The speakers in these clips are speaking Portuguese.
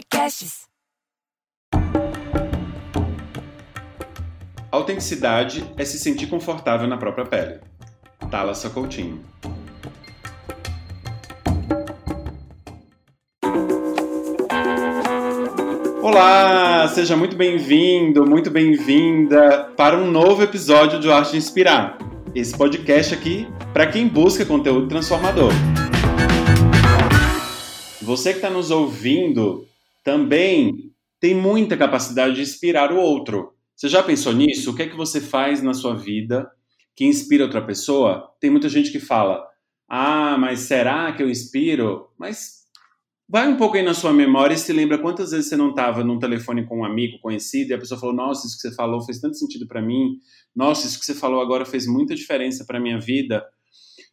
Podcasts. Autenticidade é se sentir confortável na própria pele. Thalassa Coutinho. Olá, seja muito bem-vindo, muito bem-vinda para um novo episódio do Arte Inspirar. Esse podcast aqui para quem busca conteúdo transformador. Você que está nos ouvindo também tem muita capacidade de inspirar o outro. Você já pensou nisso? O que é que você faz na sua vida que inspira outra pessoa? Tem muita gente que fala: Ah, mas será que eu inspiro? Mas Vai um pouco aí na sua memória e se lembra quantas vezes você não estava num telefone com um amigo conhecido e a pessoa falou: Nossa, isso que você falou fez tanto sentido para mim. Nossa, isso que você falou agora fez muita diferença para minha vida.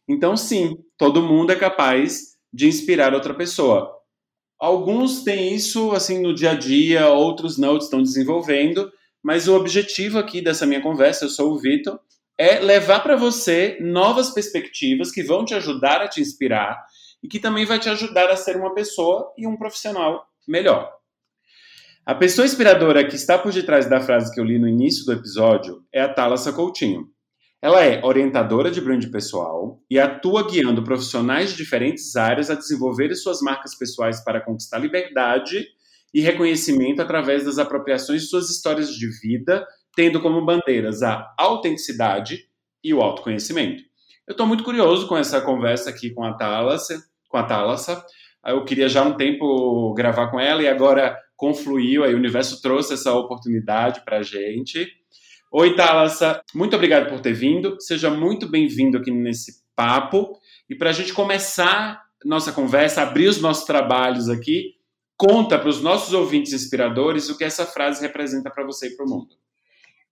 Então, sim, todo mundo é capaz de inspirar outra pessoa. Alguns têm isso assim no dia a dia, outros não estão desenvolvendo, mas o objetivo aqui dessa minha conversa, eu sou o Vitor, é levar para você novas perspectivas que vão te ajudar a te inspirar e que também vai te ajudar a ser uma pessoa e um profissional melhor. A pessoa inspiradora que está por detrás da frase que eu li no início do episódio é a Thalassa Coutinho. Ela é orientadora de brand pessoal e atua guiando profissionais de diferentes áreas a desenvolver suas marcas pessoais para conquistar liberdade e reconhecimento através das apropriações de suas histórias de vida, tendo como bandeiras a autenticidade e o autoconhecimento. Eu estou muito curioso com essa conversa aqui com a Thalassa, com a Thalassa. Eu queria já há um tempo gravar com ela e agora confluiu, aí o universo trouxe essa oportunidade para a gente. Oi, Thalassa, muito obrigado por ter vindo. Seja muito bem-vindo aqui nesse papo. E para a gente começar nossa conversa, abrir os nossos trabalhos aqui, conta para os nossos ouvintes inspiradores o que essa frase representa para você e para o mundo.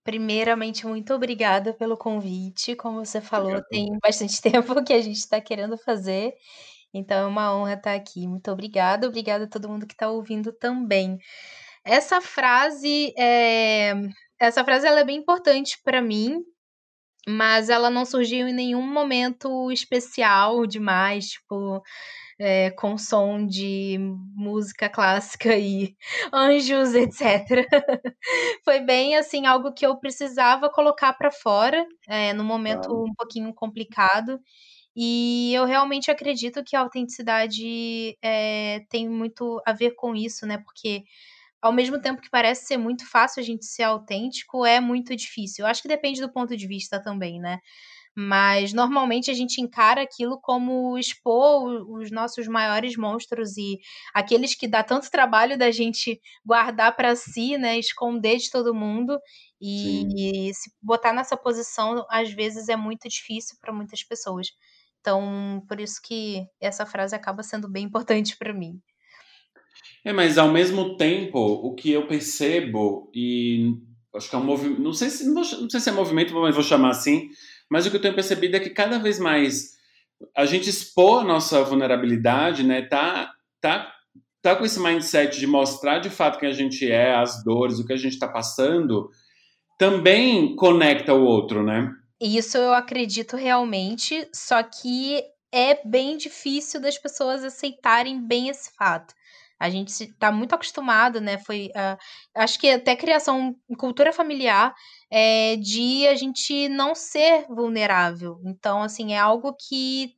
Primeiramente, muito obrigada pelo convite. Como você falou, Obrigado. tem bastante tempo que a gente está querendo fazer, então é uma honra estar aqui. Muito obrigada, obrigada a todo mundo que está ouvindo também. Essa frase, é... essa frase ela é bem importante para mim, mas ela não surgiu em nenhum momento especial demais, tipo, é, com som de música clássica e anjos, etc. Foi bem assim algo que eu precisava colocar para fora, é, no momento um pouquinho complicado. E eu realmente acredito que a autenticidade é, tem muito a ver com isso, né? Porque ao mesmo tempo que parece ser muito fácil a gente ser autêntico, é muito difícil. Eu acho que depende do ponto de vista também, né? Mas normalmente a gente encara aquilo como expor os nossos maiores monstros e aqueles que dá tanto trabalho da gente guardar para si, né, esconder de todo mundo. E, e se botar nessa posição às vezes é muito difícil para muitas pessoas. Então, por isso que essa frase acaba sendo bem importante para mim. É, mas ao mesmo tempo, o que eu percebo e acho que é um movimento, não sei se não, vou, não sei se é movimento, mas vou chamar assim, mas o que eu tenho percebido é que cada vez mais a gente expor a nossa vulnerabilidade, né? Tá, tá, tá com esse mindset de mostrar de fato quem a gente é, as dores, o que a gente está passando, também conecta o outro, né? Isso eu acredito realmente, só que é bem difícil das pessoas aceitarem bem esse fato. A gente está muito acostumado, né? Foi, uh, acho que até criação, cultura familiar, é, de a gente não ser vulnerável. Então, assim, é algo que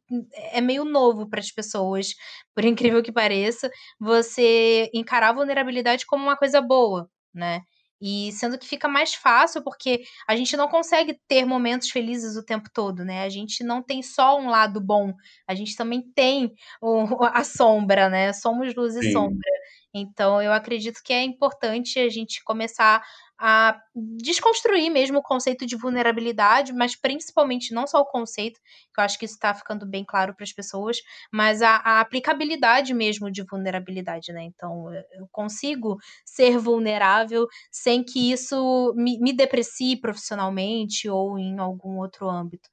é meio novo para as pessoas, por incrível que pareça, você encarar a vulnerabilidade como uma coisa boa, né? E sendo que fica mais fácil porque a gente não consegue ter momentos felizes o tempo todo, né? A gente não tem só um lado bom, a gente também tem o, a sombra, né? Somos luz e Sim. sombra. Então, eu acredito que é importante a gente começar a desconstruir mesmo o conceito de vulnerabilidade, mas principalmente não só o conceito, que eu acho que isso está ficando bem claro para as pessoas, mas a, a, aplicabilidade mesmo de vulnerabilidade, né? Então, eu consigo ser vulnerável sem que isso me, me deprecie profissionalmente ou em algum outro âmbito.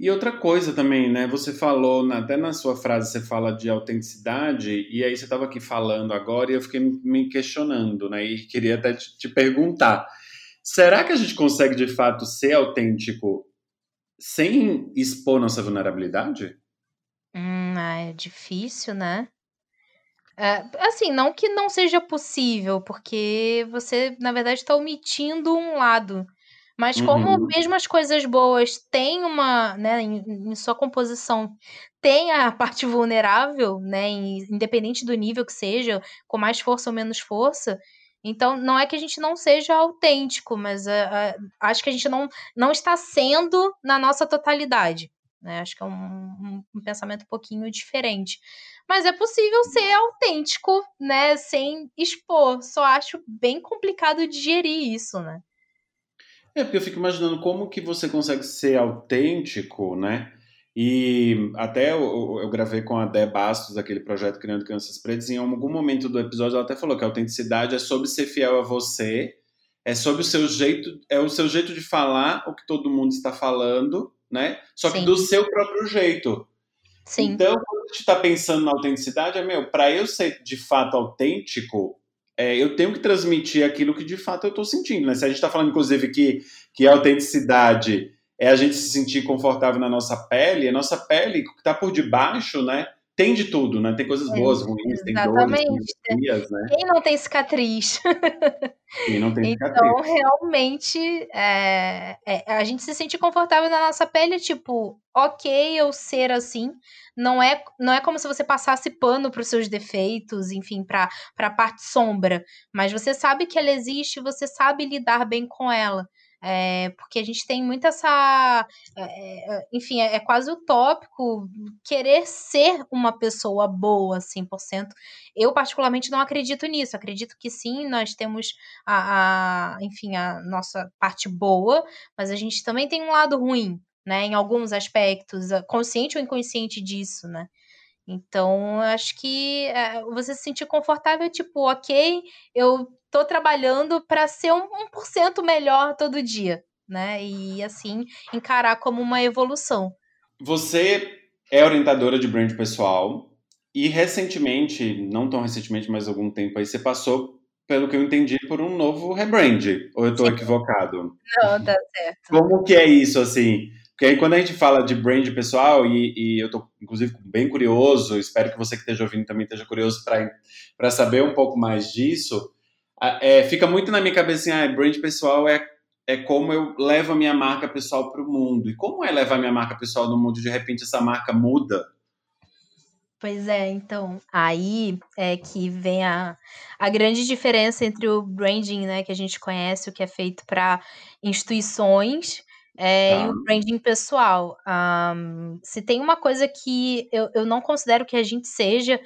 E outra coisa também, né? Você falou, até na sua frase, você fala de autenticidade, e aí você estava aqui falando agora e eu fiquei me questionando, né? E queria até te, te perguntar: será que a gente consegue de fato ser autêntico sem expor nossa vulnerabilidade? Hum, ah, é difícil, né? É, assim, não que não seja possível, porque você, na verdade, está omitindo um lado. Mas como Uhum. mesmo as coisas boas têm uma, né, em, em sua composição, tem a parte vulnerável, né, independente do nível que seja, com mais força ou menos força, então não é que a gente não seja autêntico, mas uh, uh, acho que a gente não, não está sendo na nossa totalidade. Né? Acho que é um, um, um, pensamento um pouquinho diferente. Mas é possível ser autêntico, né? Sem expor. Só acho bem complicado digerir isso, né? É, porque eu fico imaginando como que você consegue ser autêntico, né? E até eu, eu, gravei com a Dé Bastos, aquele projeto Criando Crianças Pretas, e em algum momento do episódio ela até falou que a autenticidade é sobre ser fiel a você, é sobre o seu jeito, é o seu jeito de falar o que todo mundo está falando, né? Só que Sim. do seu próprio jeito. Sim. Então, quando a gente está pensando na autenticidade, é meu, para eu ser de fato autêntico, é, eu tenho que transmitir aquilo que de fato eu estou sentindo. Né? Se a gente está falando, inclusive, que, que a autenticidade é a gente se sentir confortável na nossa pele, a nossa pele que está por debaixo, né? Tem de tudo, né? Tem coisas boas, ruins, tem dores, tem dias, né? Quem não tem cicatriz? Quem não tem cicatriz. Então, realmente, é, é, a gente se sente confortável na nossa pele, tipo, ok eu ser assim, não é, não é como se você passasse pano para os seus defeitos, enfim, para a parte sombra, mas você sabe que ela existe, você sabe lidar bem com ela. É, porque a gente tem muito essa. É, é enfim, é, é, quase utópico querer ser uma pessoa boa 100%. Eu, particularmente, não acredito nisso. Acredito que sim, nós temos a, a, enfim, a nossa parte boa, mas a gente também tem um lado ruim, né? Em alguns aspectos, consciente ou inconsciente disso, né? Então, acho que é, você se sentir confortável, tipo, ok, eu tô trabalhando para ser um, 1% melhor todo dia, né? E assim, encarar como uma evolução. Você é orientadora de brand pessoal e recentemente, não tão recentemente, mas algum tempo aí, você passou, pelo que eu entendi, por um novo rebrand. Ou eu tô Sim. equivocado? Não, tá certo. Como que é isso, assim? Porque aí quando a gente fala de brand pessoal, e, e eu estou inclusive bem curioso, espero que você que esteja ouvindo também esteja curioso para saber um pouco mais disso, é, fica muito na minha cabeça assim, ah, brand pessoal é, é como eu levo a minha marca pessoal para o mundo. E como é levar a minha marca pessoal no mundo? De repente essa marca muda. Pois é, então, aí é que vem a, a grande diferença entre o branding, né, que a gente conhece, o que é feito para instituições, é, tá. e o branding pessoal. Um, se tem uma coisa que eu, eu não considero que a gente seja,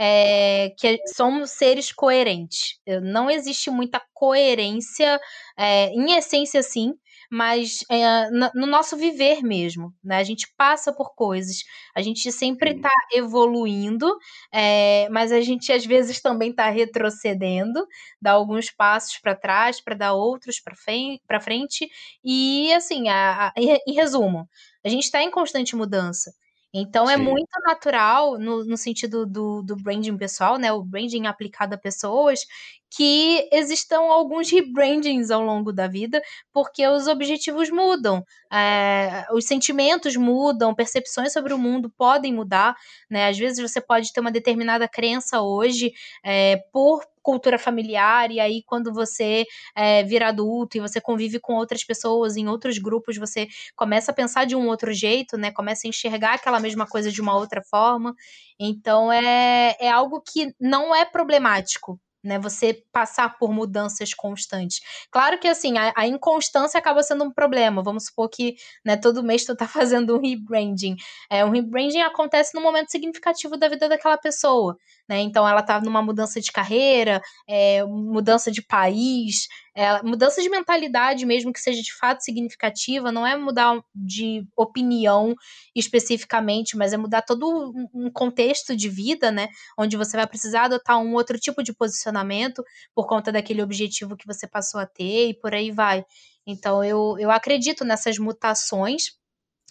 é, que somos seres coerentes. Não existe muita coerência, é, em essência, sim, mas é, no nosso viver mesmo, né? A gente passa por coisas, a gente sempre está evoluindo, é, mas a gente às vezes também está retrocedendo, dá alguns passos para trás para dar outros para frente, e assim, a, a, em resumo, a gente está em constante mudança. Então é Sim. é muito natural, no, no sentido do, do branding pessoal, né? O branding aplicado a pessoas, que existam alguns rebrandings ao longo da vida, porque os objetivos mudam, é, os sentimentos mudam, percepções sobre o mundo podem mudar, né? Às vezes você pode ter uma determinada crença hoje é, por cultura familiar, e aí quando você é, vira adulto e você convive com outras pessoas em outros grupos, você começa a pensar de um outro jeito, né? Começa a enxergar aquela mesma coisa de uma outra forma. Então é, é algo que não é problemático, né? Você passar por mudanças constantes. Claro que assim, a, a, inconstância acaba sendo um problema. Vamos supor que né, todo mês tu tá fazendo um rebranding. É, um rebranding acontece num momento significativo da vida daquela pessoa. Né? Então ela tá numa mudança de carreira, é, mudança de país, é, mudança de mentalidade mesmo que seja de fato significativa, não é mudar de opinião especificamente, mas é mudar todo um contexto de vida, né? Onde você vai precisar adotar um outro tipo de posicionamento por conta daquele objetivo que você passou a ter e por aí vai. Então eu, eu acredito nessas mutações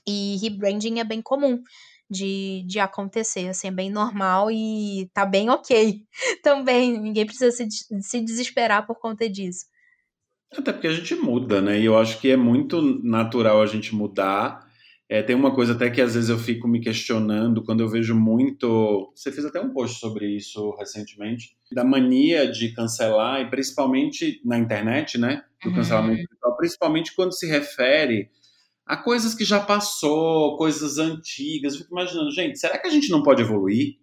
e rebranding é bem comum de, de acontecer, assim, é bem normal e tá bem ok também, ninguém precisa se, se desesperar por conta disso. Até porque a gente muda, né? E eu acho que é muito natural a gente mudar. É, tem uma coisa até que às vezes eu fico me questionando quando eu vejo muito. Você fez até um post sobre isso recentemente, da mania de cancelar, e principalmente na internet, né? Do uhum. cancelamento principalmente quando se refere a coisas que já passou, coisas antigas. Eu fico imaginando, gente, será que a gente não pode evoluir?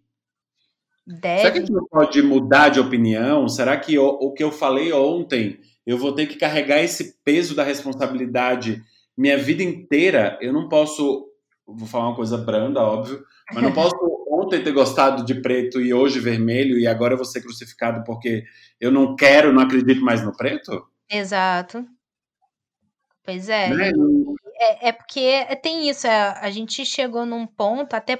Deve. Será que a gente não pode mudar de opinião? Será que o, o que eu falei ontem eu vou ter que carregar esse peso da responsabilidade minha vida inteira? Eu não posso, vou falar uma coisa branda, óbvio, mas não posso ontem ter gostado de preto e hoje vermelho e agora eu vou ser crucificado porque eu não quero, não acredito mais no preto? Exato. Pois é. Né? É, é, porque tem isso, é, a gente chegou num ponto, até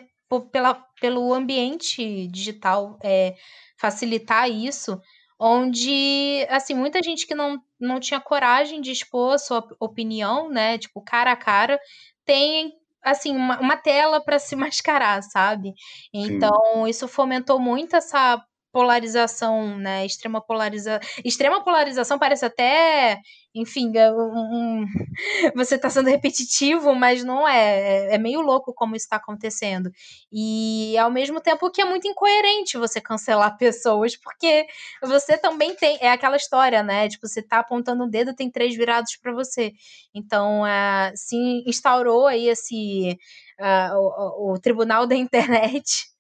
pela, pelo ambiente digital é, facilitar isso, onde, assim, muita gente que não, não tinha coragem de expor a sua opinião, né, tipo, cara a cara, tem assim, uma, uma tela para se mascarar, sabe? Então, Sim. isso fomentou muito essa polarização, né? Extrema polarização. Extrema polarização parece até, enfim, é um, um... você está sendo repetitivo, mas não é. é. É meio louco como está acontecendo. E ao mesmo tempo que é muito incoerente você cancelar pessoas, porque você também tem. É aquela história, né? Tipo, você está apontando o um dedo, tem três virados para você. Então, é, se instaurou aí esse. Uh, o, o tribunal da internet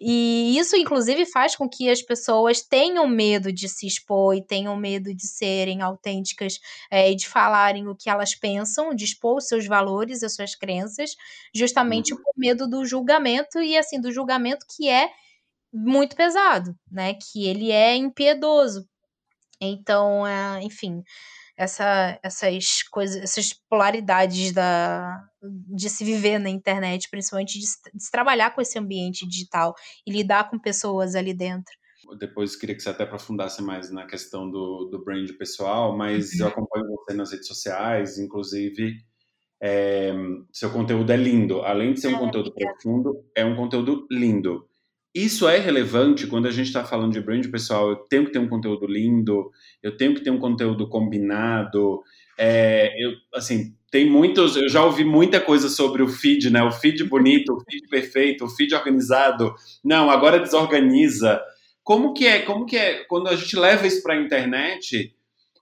e isso, inclusive, faz com que as pessoas tenham medo de se expor e tenham medo de serem autênticas é, e de falarem o que elas pensam, de expor os seus valores, as suas crenças, justamente uhum. por medo do julgamento e, assim, do julgamento que é muito pesado, né? Que ele é impiedoso. Então, é, enfim, essa, essas coisas, essas polaridades da, de se viver na internet, principalmente de, de se trabalhar com esse ambiente digital e lidar com pessoas ali dentro. Depois queria que você até aprofundasse mais na questão do, do brand pessoal, mas uhum. eu acompanho você nas redes sociais, inclusive é, seu conteúdo é lindo. Além de ser um é, conteúdo profundo, é um conteúdo lindo. Isso é relevante quando a gente está falando de brand pessoal. Eu tenho que ter um conteúdo lindo, eu tenho que ter um conteúdo combinado. É, eu, assim, tem muitos. Eu já ouvi muita coisa sobre o feed, né? O feed bonito, o feed perfeito, o feed organizado. Não, agora desorganiza. Como que é? Como que é quando a gente leva isso para a internet?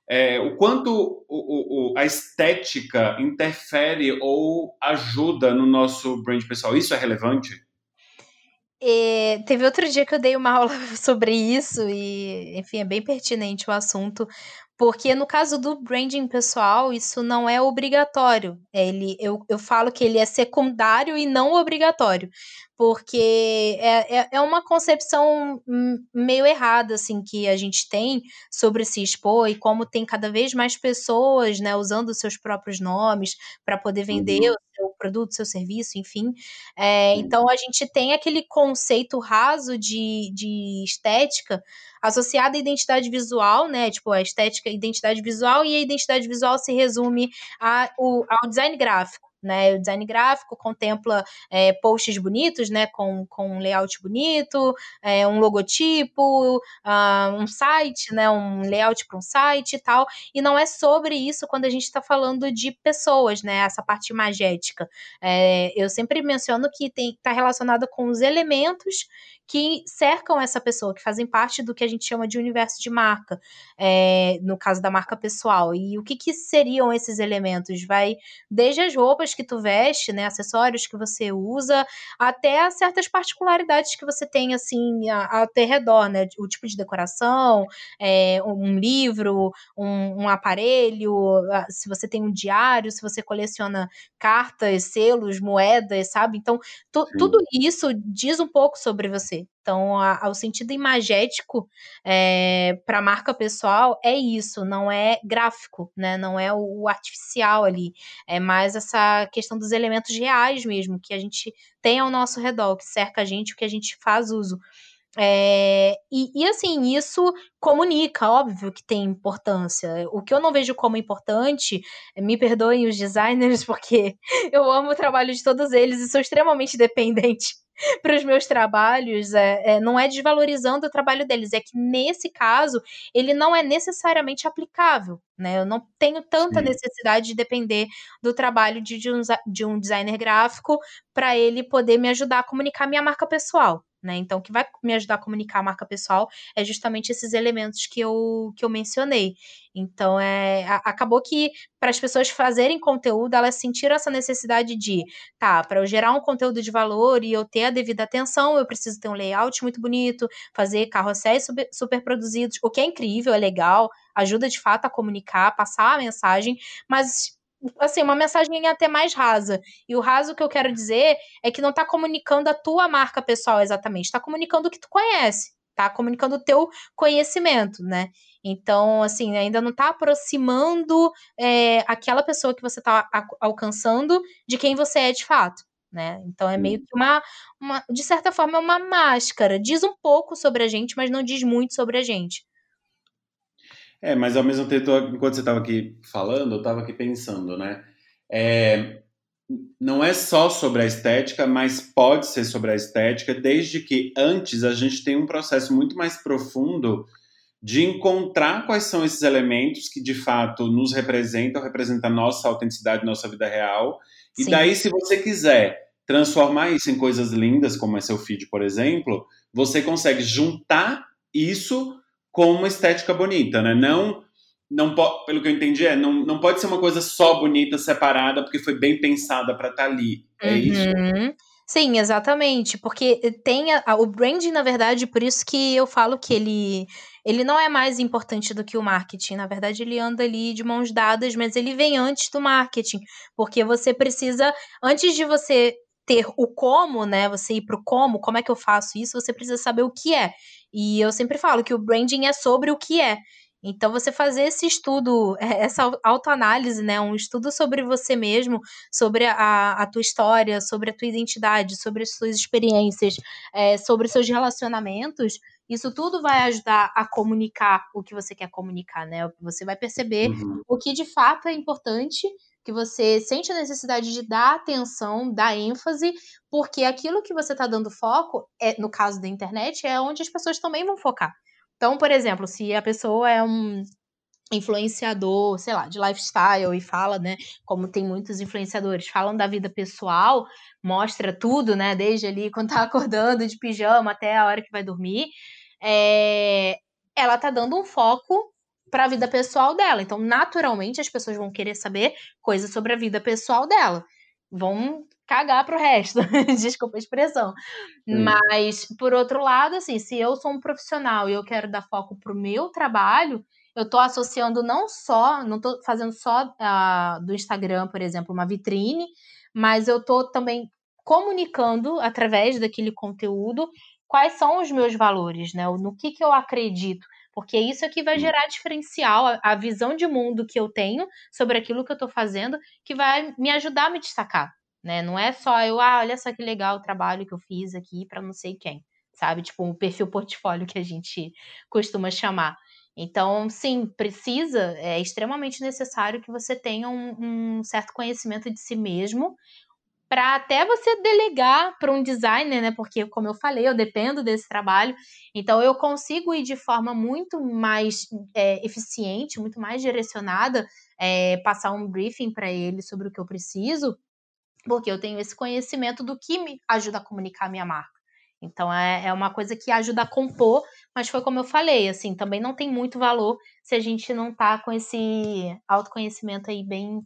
É, o quanto o, o, a estética interfere ou ajuda no nosso brand pessoal? Isso é relevante? E teve outro dia que eu dei uma aula sobre isso e, enfim, é bem pertinente o assunto, porque no caso do branding pessoal, isso não é obrigatório. Ele, eu, eu falo que ele é secundário e não obrigatório porque é, é, é, uma concepção meio errada, assim, que a gente tem sobre se expor e como tem cada vez mais pessoas, né, usando seus próprios nomes para poder vender uhum. o seu produto, seu serviço, enfim. É, então, a gente tem aquele conceito raso de, de estética associada à identidade visual, né, tipo, a estética, identidade visual, e a identidade visual se resume a, o, ao design gráfico né? O design gráfico contempla é, posts bonitos, né? Com, com um layout bonito, é, um logotipo, uh, um site, né? Um layout para um site e tal. E não é sobre isso quando a gente está falando de pessoas, né? Essa parte magética. É, eu sempre menciono que tem está relacionada com os elementos que cercam essa pessoa, que fazem parte do que a gente chama de universo de marca, é, no caso da marca pessoal. E o que, que seriam esses elementos? Vai desde as roupas que tu veste, né, acessórios que você usa, até certas particularidades que você tem, assim, ao teu redor, né, o tipo de decoração, é, um livro, um, um aparelho, se você tem um diário, se você coleciona cartas, selos, moedas, sabe? Então, tu, tudo isso diz um pouco sobre você. Então, a, o sentido imagético é, para a marca pessoal é isso, não é gráfico, né? Não é o, o, artificial ali. É mais essa questão dos elementos reais mesmo, que a gente tem ao nosso redor, que cerca a gente, o que a gente faz uso. É, e, e, assim, isso comunica, óbvio que tem importância. O que eu não vejo como importante, me perdoem os designers, porque eu amo o trabalho de todos eles e sou extremamente dependente para os meus trabalhos, é, é, não é desvalorizando o trabalho deles, é que nesse caso ele não é necessariamente aplicável. Né? Eu não tenho tanta Sim. necessidade de depender do trabalho de, de, um, de um designer gráfico para ele poder me ajudar a comunicar minha marca pessoal. Né? Então, o que vai me ajudar a comunicar a marca pessoal é justamente esses elementos que eu, que eu mencionei. Então, é, a, acabou que para as pessoas fazerem conteúdo, elas sentiram essa necessidade de, tá, para eu gerar um conteúdo de valor e eu ter a devida atenção, eu preciso ter um layout muito bonito, fazer carrosséis super, super produzidos, o que é incrível, é legal, ajuda de fato a comunicar, passar a mensagem, mas assim, uma mensagem até mais rasa. E o raso que eu quero dizer é que não está comunicando a tua marca pessoal exatamente, está comunicando o que tu conhece, tá comunicando o teu conhecimento, né? Então, assim, ainda não está aproximando é, aquela pessoa que você está alcançando de quem você é de fato. Né? Então é meio que uma, uma, de certa forma, é uma máscara. Diz um pouco sobre a gente, mas não diz muito sobre a gente. É, mas ao mesmo tempo, enquanto você estava aqui falando, eu estava aqui pensando, né? É, não é só sobre a estética, mas pode ser sobre a estética, desde que antes a gente tem um processo muito mais profundo de encontrar quais são esses elementos que de fato nos representam, representam a nossa autenticidade, nossa vida real. E Sim. daí, se você quiser transformar isso em coisas lindas, como é seu feed, por exemplo, você consegue juntar isso com uma estética bonita, né? Não, não pelo que eu entendi, é, não, não pode ser uma coisa só bonita, separada, porque foi bem pensada para estar tá ali. É uhum. isso? Sim, exatamente, porque tem a, a, o branding, na verdade, por isso que eu falo que ele ele não é mais importante do que o marketing. Na verdade, ele anda ali de mãos dadas, mas ele vem antes do marketing, porque você precisa, antes de você ter o como, né? Você ir pro como, como é que eu faço isso, você precisa saber o que é. E eu sempre falo que o branding é sobre o que é. Então, você fazer esse estudo, essa autoanálise, né? Um estudo sobre você mesmo, sobre a, a tua história, sobre a tua identidade, sobre as suas experiências, é, sobre os seus relacionamentos, isso tudo vai ajudar a comunicar o que você quer comunicar, né? Você vai perceber uhum. o que de fato é importante que você sente a necessidade de dar atenção, dar ênfase, porque aquilo que você está dando foco, é, no caso da internet, é onde as pessoas também vão focar. Então, por exemplo, se a pessoa é um influenciador, sei lá, de lifestyle e fala, né, como tem muitos influenciadores, falam da vida pessoal, mostra tudo, né, desde ali quando tá acordando de pijama até a hora que vai dormir, é, ela tá dando um foco para a vida pessoal dela. Então, naturalmente, as pessoas vão querer saber coisas sobre a vida pessoal dela. Vão cagar pro resto, desculpa a expressão. Mas, por outro lado, assim, se eu sou um profissional e eu quero dar foco pro meu trabalho, eu tô associando não só, não tô fazendo só uh, do Instagram, por exemplo, uma vitrine, mas eu tô também comunicando através daquele conteúdo quais são os meus valores, né? No que, que eu acredito. Porque isso aqui vai gerar diferencial, a, a visão de mundo que eu tenho sobre aquilo que eu estou fazendo, que vai me ajudar a me destacar. Né? Não é só eu, ah, olha só que legal o trabalho que eu fiz aqui para não sei quem, sabe? Tipo, um perfil portfólio que a gente costuma chamar. Então, sim, precisa, é extremamente necessário que você tenha um, um certo conhecimento de si mesmo, para até você delegar para um designer, né? Porque, como eu falei, eu dependo desse trabalho, então eu consigo ir de forma muito mais é, eficiente, muito mais direcionada, é, passar um briefing para ele sobre o que eu preciso, porque eu tenho esse conhecimento do que me ajuda a comunicar a minha marca. Então é, é uma coisa que ajuda a compor, mas foi como eu falei, assim, também não tem muito valor se a gente não tá com esse autoconhecimento aí bem,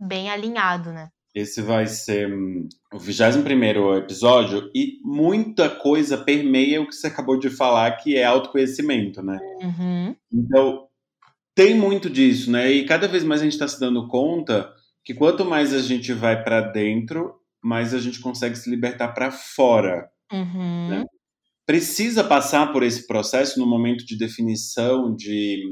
bem alinhado, né? Esse vai ser hum, o 21 episódio e muita coisa permeia o que você acabou de falar, que é autoconhecimento, né? Uhum. Então, tem muito disso, né? E cada vez mais a gente está se dando conta que quanto mais a gente vai para dentro, mais a gente consegue se libertar para fora. Uhum. Né? Precisa passar por esse processo no momento de definição de,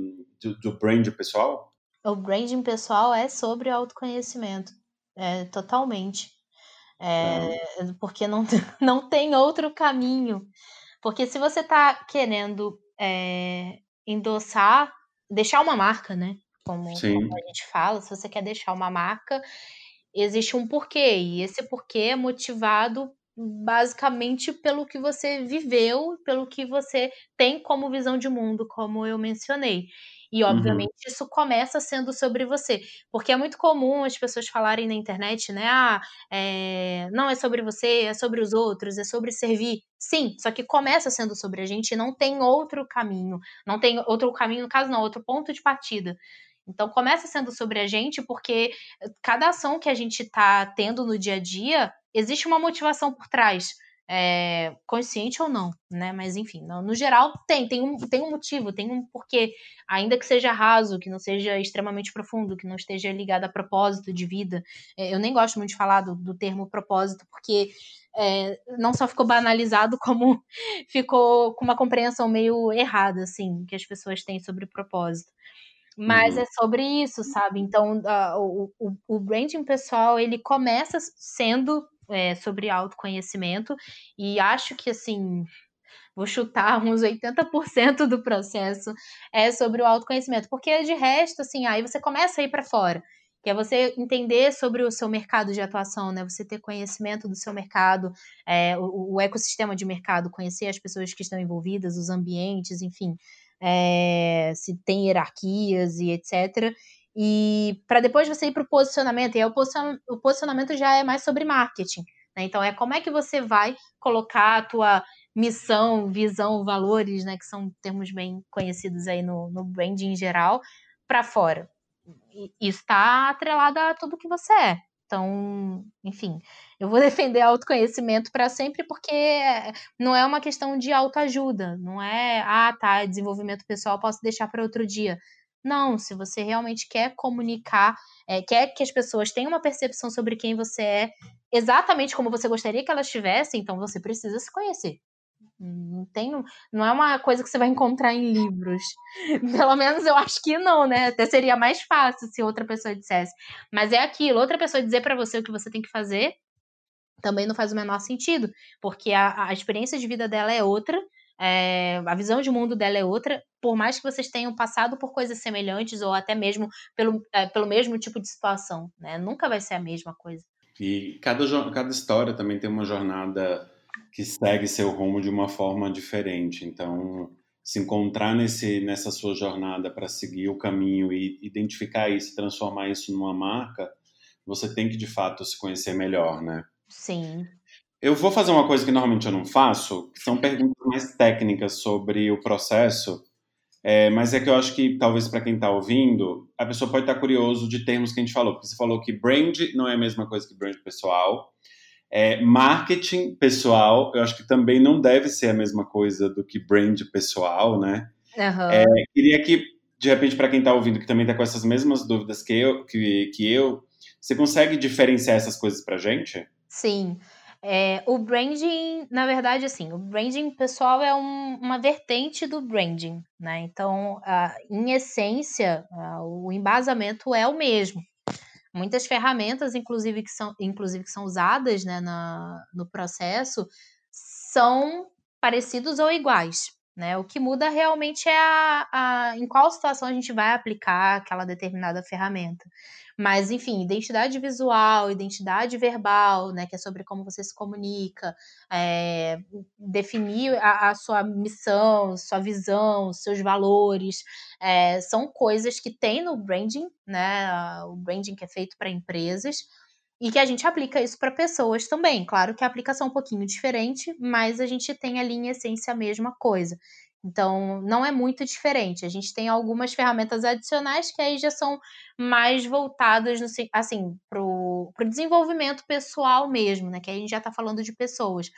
do, do brand pessoal? O branding pessoal é sobre autoconhecimento. É, totalmente. É, porque não, não tem outro caminho. Porque se você está querendo é, endossar, deixar uma marca, né? Como, como, a gente fala, se você quer deixar uma marca, existe um porquê. E esse porquê é motivado basicamente pelo que você viveu, pelo que você tem como visão de mundo, como eu mencionei. E, uhum. obviamente, uhum. isso começa sendo sobre você. Porque é muito comum as pessoas falarem na internet, né? Ah, é... não é sobre você, é sobre os outros, é sobre servir. Sim, só que começa sendo sobre a gente e não tem outro caminho. Não tem outro caminho, no caso, não, outro ponto de partida. Então, começa sendo sobre a gente, porque cada ação que a gente está tendo no dia a dia, existe uma motivação por trás é, consciente ou não, né? Mas enfim, no, no, geral tem, tem um, tem um motivo, tem um porquê, ainda que seja raso, que não seja extremamente profundo, que não esteja ligado a propósito de vida. É, eu nem gosto muito de falar do, do termo propósito, porque é, não só ficou banalizado, como ficou com uma compreensão meio errada, assim, que as pessoas têm sobre propósito. Mas uhum. é sobre isso, sabe? Então, uh, o, o, o branding pessoal, ele começa sendo é, sobre autoconhecimento e acho que assim vou chutar uns 80% do processo é sobre o autoconhecimento, porque de resto assim, aí você começa a ir para fora, que é você entender sobre o seu mercado de atuação, né? Você ter conhecimento do seu mercado, é, o, o, ecossistema de mercado, conhecer as pessoas que estão envolvidas, os ambientes, enfim, é, se tem hierarquias e etc e para depois você ir para o posicionamento, e aí o posicionamento já é mais sobre marketing. Né? Então, é como é que você vai colocar a tua missão, visão, valores, né, que são termos bem conhecidos aí no, no branding em geral, para fora. E está atrelado a tudo que você é. Então, enfim, eu vou defender autoconhecimento para sempre porque não é uma questão de autoajuda, não é, ah, tá, desenvolvimento pessoal posso deixar para outro dia. Não, se você realmente quer comunicar, é, quer que as pessoas tenham uma percepção sobre quem você é, exatamente como você gostaria que elas tivessem, então você precisa se conhecer. Não tem, não é uma coisa que você vai encontrar em livros. Pelo menos eu acho que não, né? Até seria mais fácil se outra pessoa dissesse. Mas é aquilo, outra pessoa dizer para você o que você tem que fazer também não faz o menor sentido, porque a, a experiência de vida dela é outra é, a visão de mundo dela é outra, por mais que vocês tenham passado por coisas semelhantes ou até mesmo pelo, é, pelo mesmo tipo de situação, né? Nunca vai ser a mesma coisa. E cada, cada história também tem uma jornada que segue seu rumo de uma forma diferente. Então, se encontrar nesse, nessa sua jornada para seguir o caminho e identificar isso, transformar isso numa marca, você tem que de fato se conhecer melhor, né? Sim. Eu vou fazer uma coisa que normalmente eu não faço, que são perguntas mais técnicas sobre o processo, é, mas é que eu acho que talvez para quem está ouvindo, a pessoa pode estar tá curioso de termos que a gente falou, porque você falou que brand não é a mesma coisa que brand pessoal, é, marketing pessoal, eu acho que também não deve ser a mesma coisa do que brand pessoal, né? Uhum. É, queria que, de repente, para quem está ouvindo, que também está com essas mesmas dúvidas que eu, que, que eu, você consegue diferenciar essas coisas para gente? Sim. É, o branding, na verdade, assim, o branding pessoal é um, uma vertente do branding, né? Então, em essência, o embasamento é o mesmo. Muitas ferramentas, inclusive, que são, inclusive, que são usadas né, na, no processo, são parecidos ou iguais. Né? O que muda realmente é a, a, em qual situação a gente vai aplicar aquela determinada ferramenta. Mas, enfim, identidade visual, identidade verbal, né, que é sobre como você se comunica, é, definir a, a, sua missão, sua visão, seus valores, é, são coisas que tem no branding, né, o branding que é feito para empresas, e que a gente aplica isso para pessoas também. Claro que a aplicação é um pouquinho diferente, mas a gente tem ali em essência a mesma coisa. Então, não é muito diferente. A gente tem algumas ferramentas adicionais que aí já são mais voltadas, no, assim, para o desenvolvimento pessoal mesmo, né? Que aí a gente já está falando de pessoas.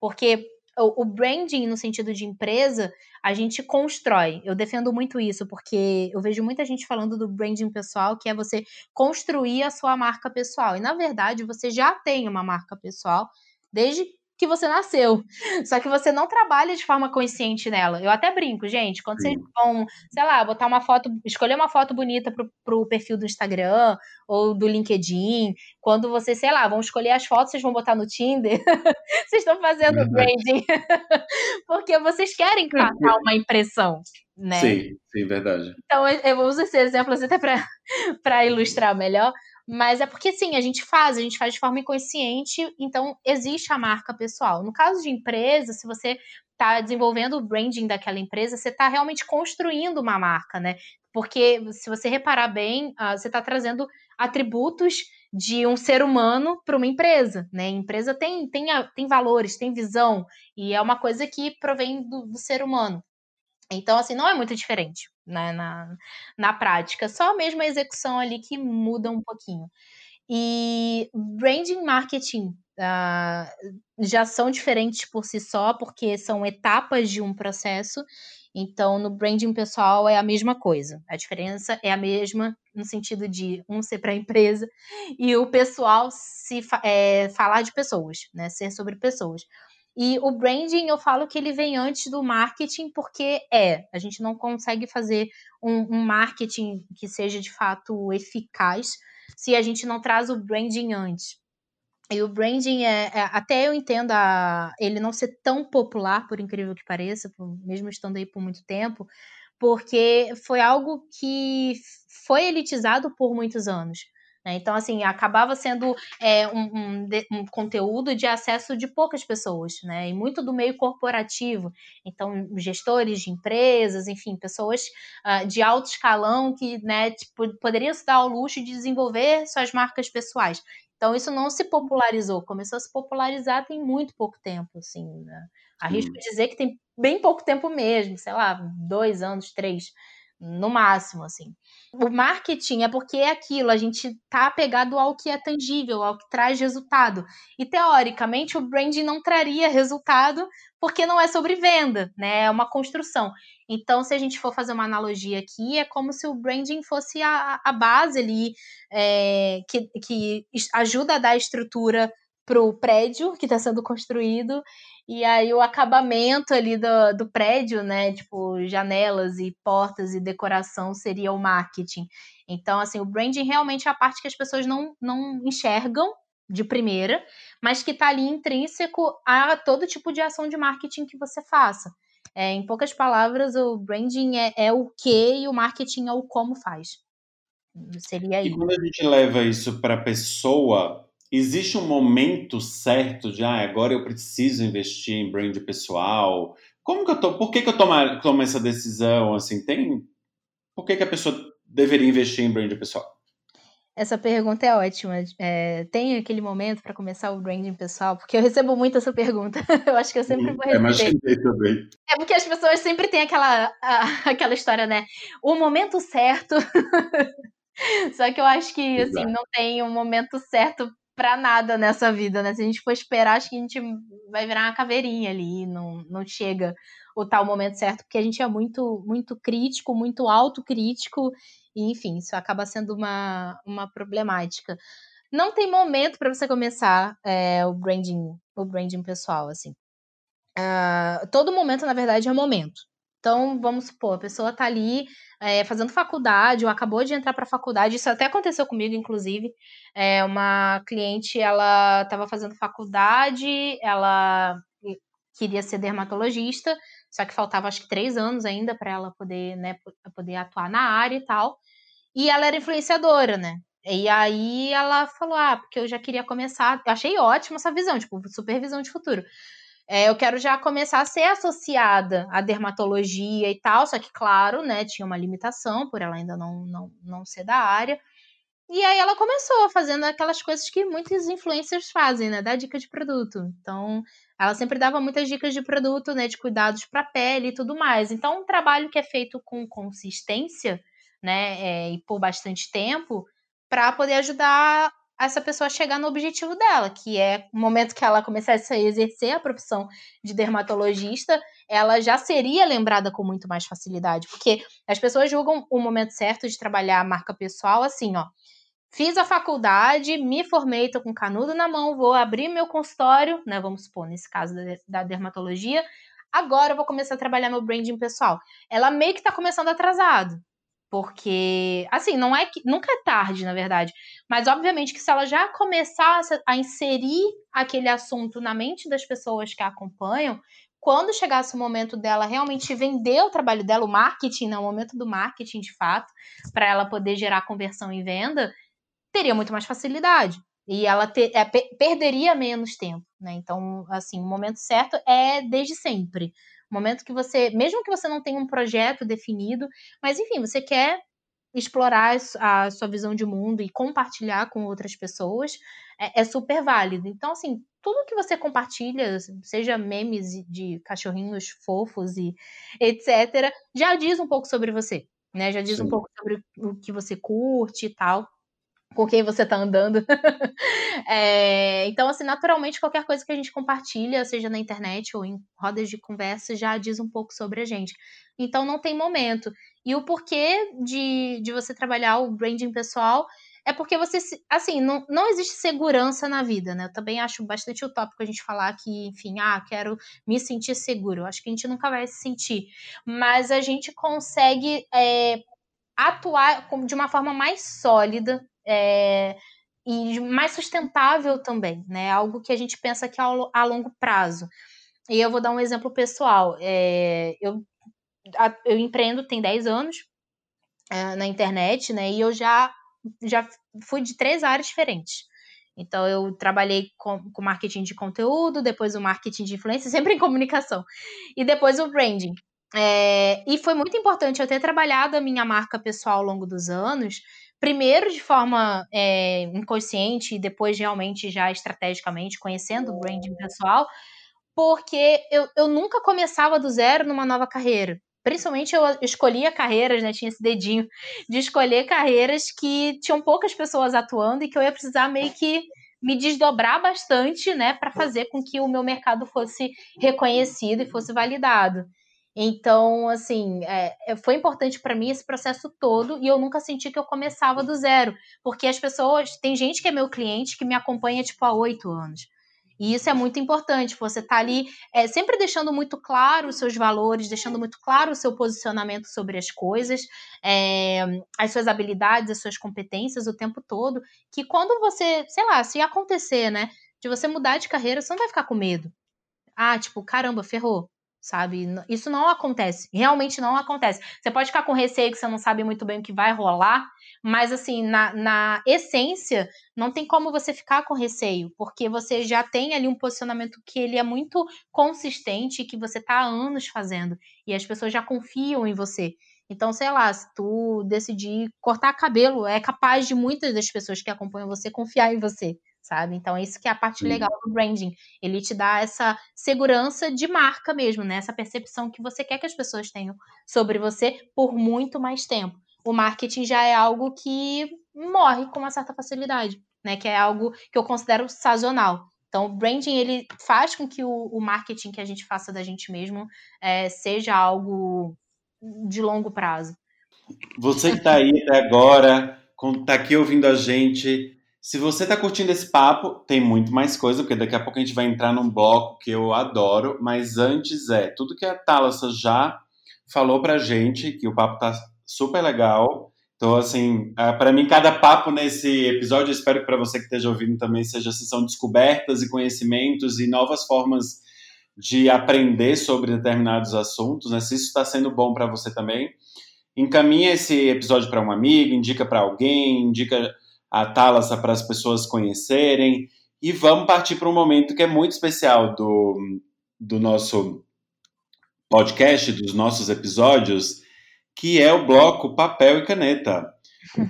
Porque o, branding, no sentido de empresa, a gente constrói. Eu defendo muito isso, porque eu vejo muita gente falando do branding pessoal, que é você construir a sua marca pessoal. E, na verdade, você já tem uma marca pessoal desde que você nasceu. Só que você não trabalha de forma consciente nela. Eu até brinco, gente, quando Sim. vocês vão, sei lá, botar uma foto, escolher uma foto bonita pro, pro perfil do Instagram ou do LinkedIn, quando vocês, sei lá, vão escolher as fotos, vocês vão botar no Tinder, vocês estão fazendo branding. Porque vocês querem passar uma impressão. Né? Sim, sim, verdade. Então, eu uso esse exemplo até para ilustrar melhor, Mas é porque sim, a gente faz, a gente faz de forma inconsciente, então existe a marca pessoal. No caso de empresa, se você está desenvolvendo o branding daquela empresa, você está realmente construindo uma marca, né? Porque se você reparar bem, uh, você está trazendo atributos de um ser humano para uma empresa, né? A empresa tem, tem, tem valores, tem visão, e é uma coisa que provém do, do ser humano. Então, assim, não é muito diferente né, na, na prática, só a execução ali que muda um pouquinho. E branding marketing uh, já são diferentes por si só, porque são etapas de um processo. Então, no branding pessoal é a mesma coisa. A diferença é a mesma no sentido de um ser para a empresa e o pessoal se é, falar de pessoas, né? Ser sobre pessoas. E o branding, eu falo que ele vem antes do marketing, porque é, a gente não consegue fazer um, um marketing que seja de fato eficaz se a gente não traz o branding antes. E o branding é, é, até eu entendo a, ele não ser tão popular, por incrível que pareça, por, mesmo estando aí por muito tempo, porque foi algo que foi elitizado por muitos anos. Né? Então, assim, acabava sendo é, um, um, um, conteúdo de acesso de poucas pessoas, né? E muito do meio corporativo. Então, gestores de empresas, enfim, pessoas uh, de alto escalão que né, tipo, poderiam se dar ao luxo de desenvolver suas marcas pessoais. Então, isso não se popularizou, começou a se popularizar tem muito pouco tempo, assim, né? Arrisco hum. dizer que tem bem pouco tempo mesmo, sei lá, dois anos, três no máximo, assim. O marketing é porque é aquilo, a gente tá apegado ao que é tangível, ao que traz resultado. E teoricamente o branding não traria resultado porque não é sobre venda, né? É uma construção. Então, se a gente for fazer uma analogia aqui, é como se o branding fosse a, a base ali é, que, que ajuda a dar estrutura para o prédio que está sendo construído e aí o acabamento ali do, do prédio, né? Tipo, janelas e portas e decoração seria o marketing. Então, assim, o branding realmente é a parte que as pessoas não, não enxergam de primeira, mas que está ali intrínseco a todo tipo de ação de marketing que você faça. É, em poucas palavras, o branding é, é o que e o marketing é o como faz. Seria isso. E quando a gente leva isso para a pessoa, existe um momento certo de ah, agora eu preciso investir em brand pessoal? Como que eu tô? Por que, que eu tomo, tomo essa decisão? Assim, tem. Por que, que a pessoa deveria investir em brand pessoal? Essa pergunta é ótima. É, tem aquele momento para começar o branding pessoal? Porque eu recebo muito essa pergunta. eu acho que eu sempre vou é, receber. É, também. É porque as pessoas sempre têm aquela, a, aquela história, né? O momento certo. Só que eu acho que assim, não tem um momento certo pra nada nessa vida, né? Se a gente for esperar, acho que a gente vai virar uma caveirinha ali, não, não chega o tal momento certo, porque a gente é muito, muito crítico, muito autocrítico, e enfim, isso acaba sendo uma, uma problemática. Não tem momento para você começar é, o branding, o branding pessoal, assim. Uh, todo momento, na verdade, é momento. Então, vamos supor, a pessoa está ali é, fazendo faculdade ou acabou de entrar para faculdade. Isso até aconteceu comigo, inclusive. É, uma cliente, ela estava fazendo faculdade, ela queria ser dermatologista, só que faltava acho que três anos ainda para ela poder, né, poder atuar na área e tal. E ela era influenciadora, né? E aí ela falou: Ah, porque eu já queria começar. Eu achei ótima essa visão, tipo, supervisão de futuro é, eu quero já começar a ser associada à dermatologia e tal, só que, claro, né, tinha uma limitação por ela ainda não, não, não ser da área. E aí ela começou fazendo aquelas coisas que muitos influencers fazem, né, dar dica de produto. Então, ela sempre dava muitas dicas de produto, né, de cuidados para pele e tudo mais. Então, um trabalho que é feito com consistência, né, é, e por bastante tempo, para poder ajudar essa pessoa chegar no objetivo dela, que é o momento que ela começasse a exercer a profissão de dermatologista, ela já seria lembrada com muito mais facilidade, porque as pessoas julgam o momento certo de trabalhar a marca pessoal assim, ó. Fiz a faculdade, me formei, tô com canudo na mão, vou abrir meu consultório, né? Vamos supor, nesse caso da, dermatologia. Agora eu vou começar a trabalhar meu branding pessoal. Ela meio que tá começando atrasado. Porque, assim, não é que. Nunca é tarde, na verdade. Mas, obviamente, que se ela já começasse a inserir aquele assunto na mente das pessoas que a acompanham, quando chegasse o momento dela realmente vender o trabalho dela, o marketing, né, o momento do marketing de fato, para ela poder gerar conversão e venda, teria muito mais facilidade. E ela ter, é, perderia menos tempo, né? Então, assim, o momento certo é desde sempre. Momento que você, mesmo que você não tenha um projeto definido, mas enfim, você quer explorar a sua visão de mundo e compartilhar com outras pessoas, é, é super válido. Então, assim, tudo que você compartilha, seja memes de cachorrinhos fofos e etc., já diz um pouco sobre você, né? Já diz Sim. um pouco sobre o que você curte e tal com quem você está andando. é, então, assim, naturalmente, qualquer coisa que a gente compartilha, seja na internet ou em rodas de conversa, já diz um pouco sobre a gente. Então, não tem momento. E o porquê de, de você trabalhar o branding pessoal é porque você, assim, não, não existe segurança na vida, né? Eu também acho bastante utópico a gente falar que, enfim, ah, quero me sentir seguro. Eu acho que a gente nunca vai se sentir. Mas a gente consegue é, atuar de uma forma mais sólida é, e mais sustentável também, né? Algo que a gente pensa que é a longo prazo. E eu vou dar um exemplo pessoal. É, eu, eu empreendo tem 10 anos é, na internet, né? E eu já, já fui de três áreas diferentes. Então, eu trabalhei com, com marketing de conteúdo, depois o marketing de influência, sempre em comunicação, e depois o branding. É, e foi muito importante eu ter trabalhado a minha marca pessoal ao longo dos anos, primeiro de forma é, inconsciente e depois realmente já estrategicamente, conhecendo o branding pessoal, porque eu, eu nunca começava do zero numa nova carreira. Principalmente eu escolhia carreiras, né? Tinha esse dedinho de escolher carreiras que tinham poucas pessoas atuando e que eu ia precisar meio que me desdobrar bastante, né, para fazer com que o meu mercado fosse reconhecido e fosse validado. Então, assim, é, é foi importante para mim esse processo todo e eu nunca senti que eu começava do zero, porque as pessoas, tem gente que é meu cliente que me acompanha tipo há oito anos. E isso é muito importante, você tá ali é, sempre deixando muito claro os seus valores, deixando muito claro o seu posicionamento sobre as coisas, é, as suas habilidades, as suas competências o tempo todo, que quando você, sei lá, se acontecer, né, de você mudar de carreira, você não vai ficar com medo. Ah, tipo, caramba, ferrou sabe? Isso não acontece, realmente não acontece. Você pode ficar com receio que você não sabe muito bem o que vai rolar, mas assim, na, na essência, não tem como você ficar com receio, porque você já tem ali um posicionamento que ele é muito consistente, que você tá há anos fazendo, e as pessoas já confiam em você. Então, sei lá, se tu decidir cortar cabelo, é capaz de muitas das pessoas que acompanham você confiar em você sabe? Então, isso que é a parte Sim. legal do branding. Ele te dá essa segurança de marca mesmo, né? Essa percepção que você quer que as pessoas tenham sobre você por muito mais tempo. O marketing já é algo que morre com uma certa facilidade, né? Que é algo que eu considero sazonal. Então, o branding, ele faz com que o, o marketing que a gente faça da gente mesmo é, seja algo de longo prazo. Você que está aí até agora, está aqui ouvindo a gente, se você está curtindo esse papo, tem muito mais coisa, porque daqui a pouco a gente vai entrar num bloco que eu adoro, mas antes é tudo que a Thalassa já falou pra gente, que o papo tá super legal. Então, assim, é, para mim, cada papo nesse episódio, espero que para você que esteja ouvindo também seja assim, são descobertas e conhecimentos e novas formas de aprender sobre determinados assuntos. Né? Se isso está sendo bom para você também, encaminha esse episódio para um amigo, indica para alguém, indica a Thalassa para as pessoas conhecerem. E vamos partir para um momento que é muito especial do, do nosso podcast, dos nossos episódios, que é o bloco Papel e Caneta.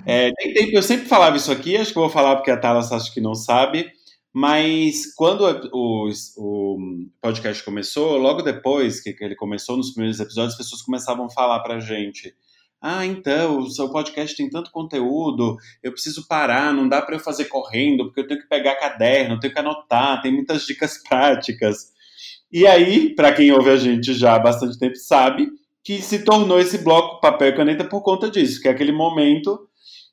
É, tem tempo, eu sempre falava isso aqui, acho que vou falar porque a Thalassa acho que não sabe, mas quando o, o, podcast começou, logo depois que, que ele começou, nos primeiros episódios, as pessoas começavam a falar para a gente ah, então, o seu podcast tem tanto conteúdo, eu preciso parar, não dá para eu fazer correndo, porque eu tenho que pegar caderno, eu tenho que anotar, tem muitas dicas práticas. E aí, para quem ouve a gente já há bastante tempo, sabe que se tornou esse bloco papel e caneta por conta disso, que é aquele momento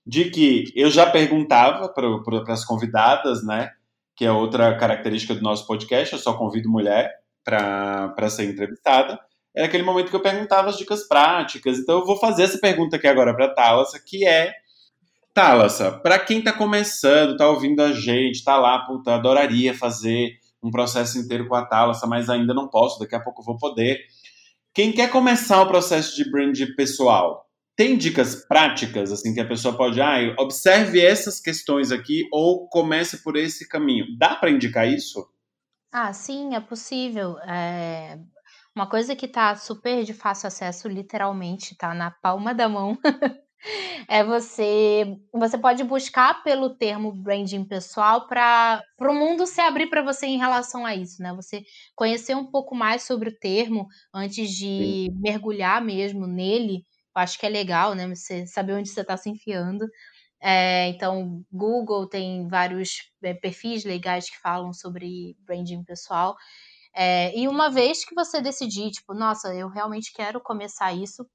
de que eu já perguntava para as convidadas, né? Que é outra característica do nosso podcast, eu só convido mulher para ser entrevistada era aquele momento que eu perguntava as dicas práticas. Então eu vou fazer essa pergunta aqui agora para Thalassa, que é Thalassa, para quem está começando, está ouvindo a gente, está lá, puta, adoraria fazer um processo inteiro com a Thalassa, mas ainda não posso, daqui a pouco vou poder. Quem quer começar o processo de brand pessoal, tem dicas práticas, assim, que a pessoa pode, ah, observe essas questões aqui ou comece por esse caminho. Dá para indicar isso? Ah, sim, é possível. É... Uma coisa que tá super de fácil acesso, literalmente, tá na palma da mão, é você você pode buscar pelo termo branding pessoal para o mundo se abrir para você em relação a isso, né? Você conhecer um pouco mais sobre o termo antes de Sim. mergulhar mesmo nele eu acho que é legal, né? Você saber onde você está se enfiando. É, então, Google tem vários é, perfis legais que falam sobre branding pessoal. É, e uma vez que você decidir, tipo, nossa, eu realmente quero começar isso,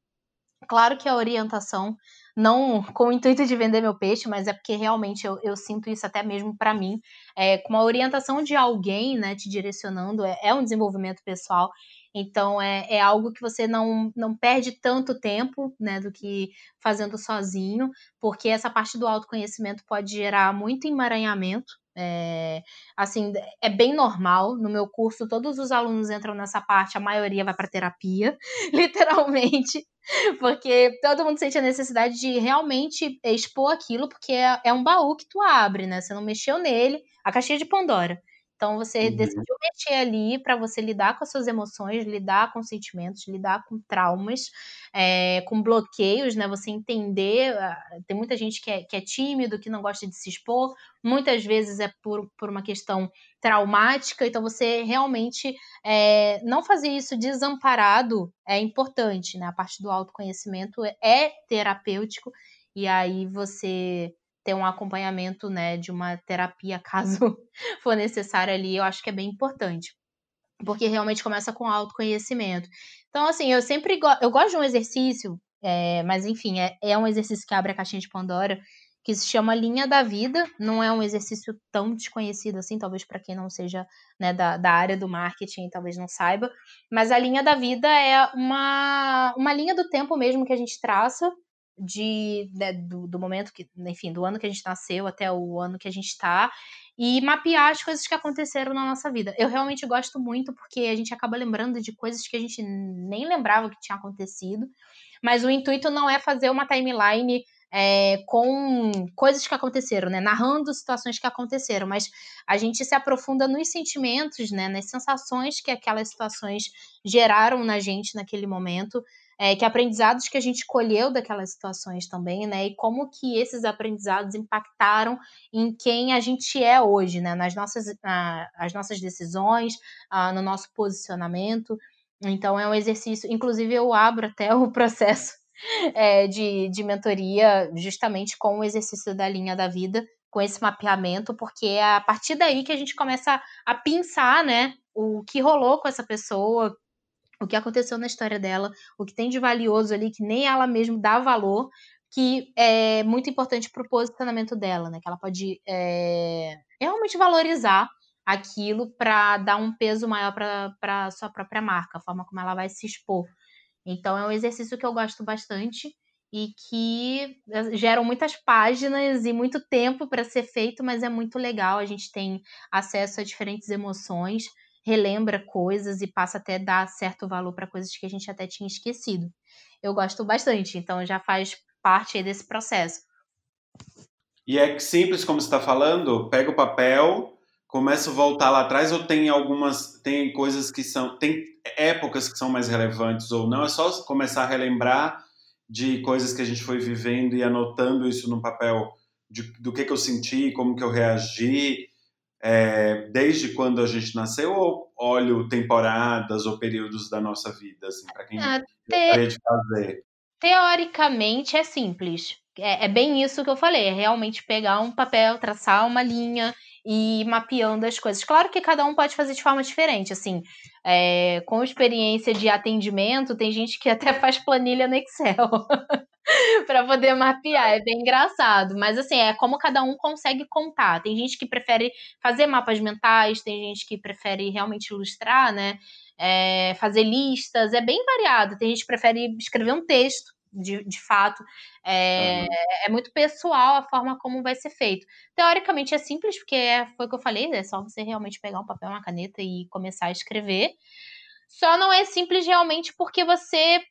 claro que a orientação, não com o intuito de vender meu peixe, mas é porque realmente eu, eu sinto isso até mesmo para mim, é, com a orientação de alguém, né, te direcionando, é, é um desenvolvimento pessoal. Então é, é algo que você não, não perde tanto tempo, né, do que fazendo sozinho, porque essa parte do autoconhecimento pode gerar muito emaranhamento. É, assim, é bem normal. No meu curso, todos os alunos entram nessa parte, a maioria vai para terapia, literalmente, porque todo mundo sente a necessidade de realmente expor aquilo, porque é, é um baú que tu abre, né? Você não mexeu nele, a caixinha de Pandora. Então você uhum. decidiu mexer ali para você lidar com as suas emoções, lidar com sentimentos, lidar com traumas, é, com bloqueios, né? Você entender. Ah, tem muita gente que é, que é tímido, que não gosta de se expor, muitas vezes é por, por uma questão traumática, então você realmente é, não fazer isso desamparado é importante, né? A parte do autoconhecimento é terapêutico, e aí você ter um acompanhamento, né, de uma terapia caso for necessário ali, eu acho que é bem importante. Porque realmente começa com autoconhecimento. Então, assim, eu sempre go eu gosto de um exercício, é, mas enfim, é, é um exercício que abre a caixinha de Pandora, que se chama Linha da Vida. Não é um exercício tão desconhecido assim, talvez para quem não seja né, da, da área do marketing, talvez não saiba. Mas a linha da vida é uma, uma linha do tempo mesmo que a gente traça de, né, do, do, momento que, enfim, do ano que a gente nasceu até o ano que a gente está e mapear as coisas que aconteceram na nossa vida. Eu realmente gosto muito porque a gente acaba lembrando de coisas que a gente nem lembrava que tinha acontecido, mas o intuito não é fazer uma timeline é, com coisas que aconteceram, né? Narrando situações que aconteceram, mas a gente se aprofunda nos sentimentos, né? Nas sensações que aquelas situações geraram na gente naquele momento é, que aprendizados que a gente colheu daquelas situações também, né? E como que esses aprendizados impactaram em quem a gente é hoje, né? Nas nossas, as nossas decisões, no nosso posicionamento. Então é um exercício. Inclusive, eu abro até o processo é, de, de mentoria justamente com o exercício da linha da vida, com esse mapeamento, porque é a partir daí que a gente começa a pensar, né? O que rolou com essa pessoa, o que aconteceu na história dela, o que tem de valioso ali, que nem ela mesma dá valor, que é muito importante para o posicionamento dela, né? Que ela pode é, realmente valorizar aquilo para dar um peso maior para sua própria marca, a forma como ela vai se expor. Então é um exercício que eu gosto bastante e que é, geram muitas páginas e muito tempo para ser feito, mas é muito legal. A gente tem acesso a diferentes emoções relembra coisas e passa até dar certo valor para coisas que a gente até tinha esquecido. Eu gosto bastante, então já faz parte desse processo. E é simples como você está falando, pega o papel, começa a voltar lá atrás ou tem algumas, tem coisas que são, tem épocas que são mais relevantes ou não, é só começar a relembrar de coisas que a gente foi vivendo e anotando isso no papel de, do que, que eu senti, como que eu reagi, é, desde quando a gente nasceu ou olho temporadas ou períodos da nossa vida, assim, para quem ah, te... de fazer? Teoricamente é simples. É, é, bem isso que eu falei, é realmente pegar um papel, traçar uma linha e ir mapeando as coisas. Claro que cada um pode fazer de forma diferente, assim, é, com experiência de atendimento, tem gente que até faz planilha no Excel. para poder mapear. É bem engraçado. Mas assim, é como cada um consegue contar. Tem gente que prefere fazer mapas mentais, tem gente que prefere realmente ilustrar, né? É, fazer listas, é bem variado. Tem gente que prefere escrever um texto. De, de fato, é, uhum. é muito pessoal a forma como vai ser feito. Teoricamente é simples, porque é, foi o que eu falei, é só você realmente pegar um papel, uma caneta e começar a escrever. Só não é simples realmente porque você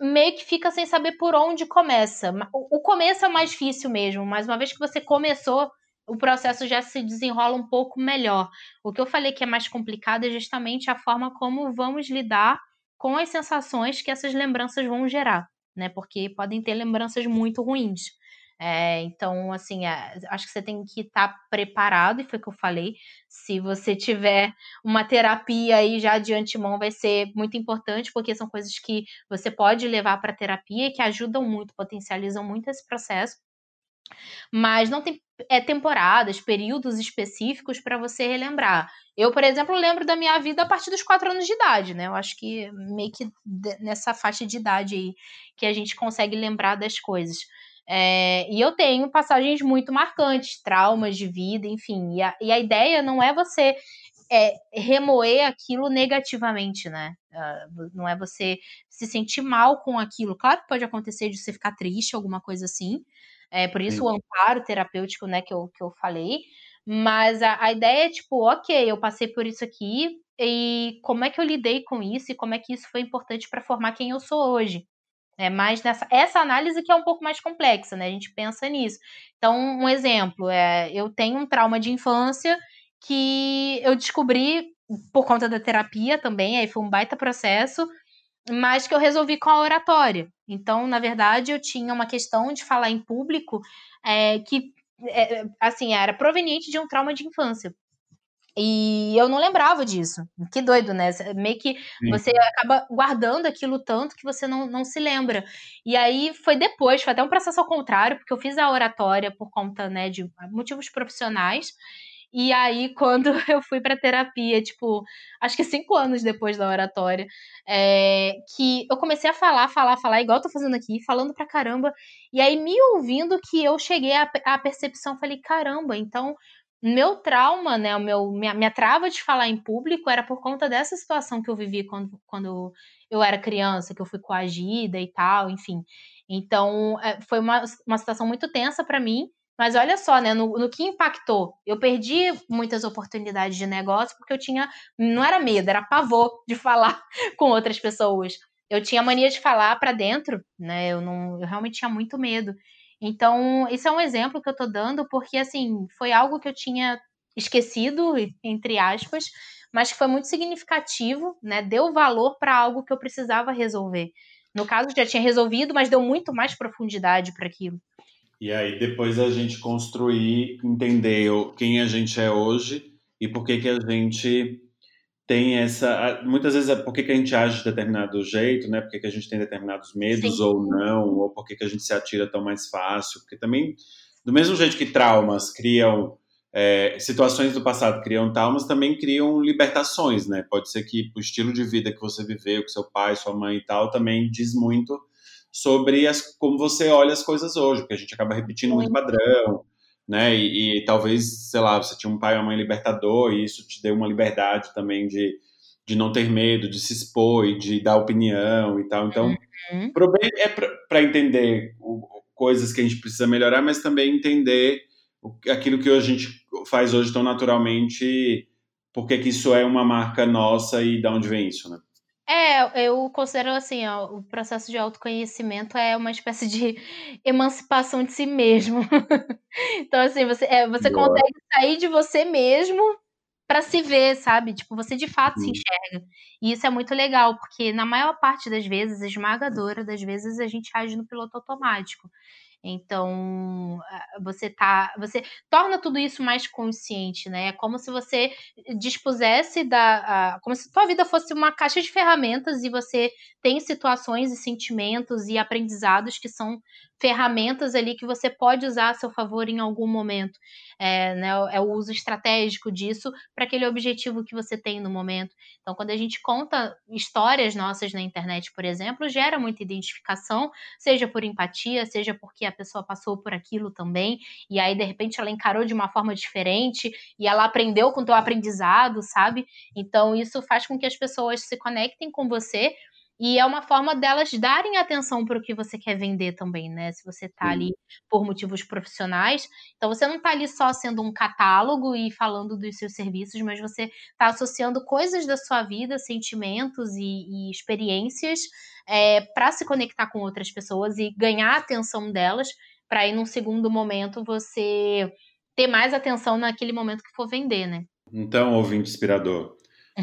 meio que fica sem saber por onde começa. O começo é mais difícil mesmo, mas uma vez que você começou, o processo já se desenrola um pouco melhor. O que eu falei que é mais complicado é justamente a forma como vamos lidar com as sensações que essas lembranças vão gerar, né? Porque podem ter lembranças muito ruins. É, então, assim, é, acho que você tem que estar tá preparado, e foi o que eu falei. Se você tiver uma terapia aí já de antemão, vai ser muito importante, porque são coisas que você pode levar para terapia e que ajudam muito, potencializam muito esse processo. Mas não tem é, temporadas, períodos específicos para você relembrar. Eu, por exemplo, lembro da minha vida a partir dos quatro anos de idade, né? Eu acho que meio que nessa faixa de idade aí que a gente consegue lembrar das coisas. É, e eu tenho passagens muito marcantes, traumas de vida, enfim. E a, e a ideia não é você é, remoer aquilo negativamente, né? Uh, não é você se sentir mal com aquilo. Claro que pode acontecer de você ficar triste, alguma coisa assim. É, por isso Sim. o amparo terapêutico, né, que eu, que eu falei. Mas a, a ideia é tipo, ok, eu passei por isso aqui, e como é que eu lidei com isso e como é que isso foi importante para formar quem eu sou hoje. É mais nessa essa análise que é um pouco mais complexa, né? A gente pensa nisso. Então, um exemplo é eu tenho um trauma de infância que eu descobri por conta da terapia também, aí foi um baita processo, mas que eu resolvi com a oratória. Então, na verdade, eu tinha uma questão de falar em público é, que, é, assim, era proveniente de um trauma de infância. E eu não lembrava disso. Que doido, né? Meio que Sim. você acaba guardando aquilo tanto que você não, não se lembra. E aí foi depois, foi até um processo ao contrário, porque eu fiz a oratória por conta né, de motivos profissionais. E aí, quando eu fui para terapia, tipo, acho que cinco anos depois da oratória, é, que eu comecei a falar, falar, falar, igual eu tô fazendo aqui, falando pra caramba. E aí, me ouvindo, que eu cheguei à, à percepção, falei, caramba, então meu trauma, né, o meu, minha, minha trava de falar em público era por conta dessa situação que eu vivi quando, quando eu era criança, que eu fui coagida e tal, enfim. Então, é, foi uma, uma situação muito tensa para mim, mas olha só, né, no, no, que impactou. Eu perdi muitas oportunidades de negócio porque eu tinha, não era medo, era pavor de falar com outras pessoas. Eu tinha mania de falar para dentro, né, eu, não, eu realmente tinha muito medo. Então, isso é um exemplo que eu estou dando, porque assim, foi algo que eu tinha esquecido, entre aspas, mas que foi muito significativo, né? Deu valor para algo que eu precisava resolver. No caso, já tinha resolvido, mas deu muito mais profundidade para aquilo. E aí, depois a gente construir, entender quem a gente é hoje e por que, que a gente tem essa. Muitas vezes é por que, que a gente age de determinado jeito, né? Por que, que a gente tem determinados medos Sim. ou não, ou por que, que a gente se atira tão mais fácil. Porque também, do mesmo jeito que traumas criam. É, situações do passado criam traumas, também criam libertações, né? Pode ser que o estilo de vida que você viveu com seu pai, sua mãe e tal, também diz muito sobre as, como você olha as coisas hoje, porque a gente acaba repetindo muito padrão, né? E, e, talvez, sei lá, você tinha um pai ou uma mãe libertador e isso te deu uma liberdade também de, de não ter medo, de se expor e de dar opinião e tal. Então, uhum. pro bem é para entender o, coisas que a gente precisa melhorar, mas também entender o, aquilo que a gente faz hoje tão naturalmente, porque que isso é uma marca nossa e de onde vem isso, né? É, eu considero assim, ó, o processo de autoconhecimento é uma espécie de emancipação de si mesmo. então, assim, você, é, você consegue sair de você mesmo para se ver, sabe? Tipo, você de fato se uhum. enxerga. E isso é muito legal, porque na maior parte das vezes, esmagadora das vezes, a gente age no piloto automático. Então, você tá, você torna tudo isso mais consciente, né? É como se você dispusesse da, como se tua vida fosse uma caixa de ferramentas e você tem situações e sentimentos e aprendizados que são ferramentas ali que você pode usar a seu favor em algum momento. É, né, é o uso estratégico disso para aquele objetivo que você tem no momento. Então, quando a gente conta histórias nossas na internet, por exemplo, gera muita identificação, seja por empatia, seja porque a pessoa passou por aquilo também, e aí, de repente, ela encarou de uma forma diferente e ela aprendeu com o teu aprendizado, sabe? Então, isso faz com que as pessoas se conectem com você E é uma forma delas darem atenção para o que você quer vender também, né? Se você está ali por motivos profissionais. Então, você não está ali só sendo um catálogo e falando dos seus serviços, mas você está associando coisas da sua vida, sentimentos e, e experiências é, para se conectar com outras pessoas e ganhar a atenção delas, para aí, num segundo momento, você ter mais atenção naquele momento que for vender, né? Então, ouvinte inspirador,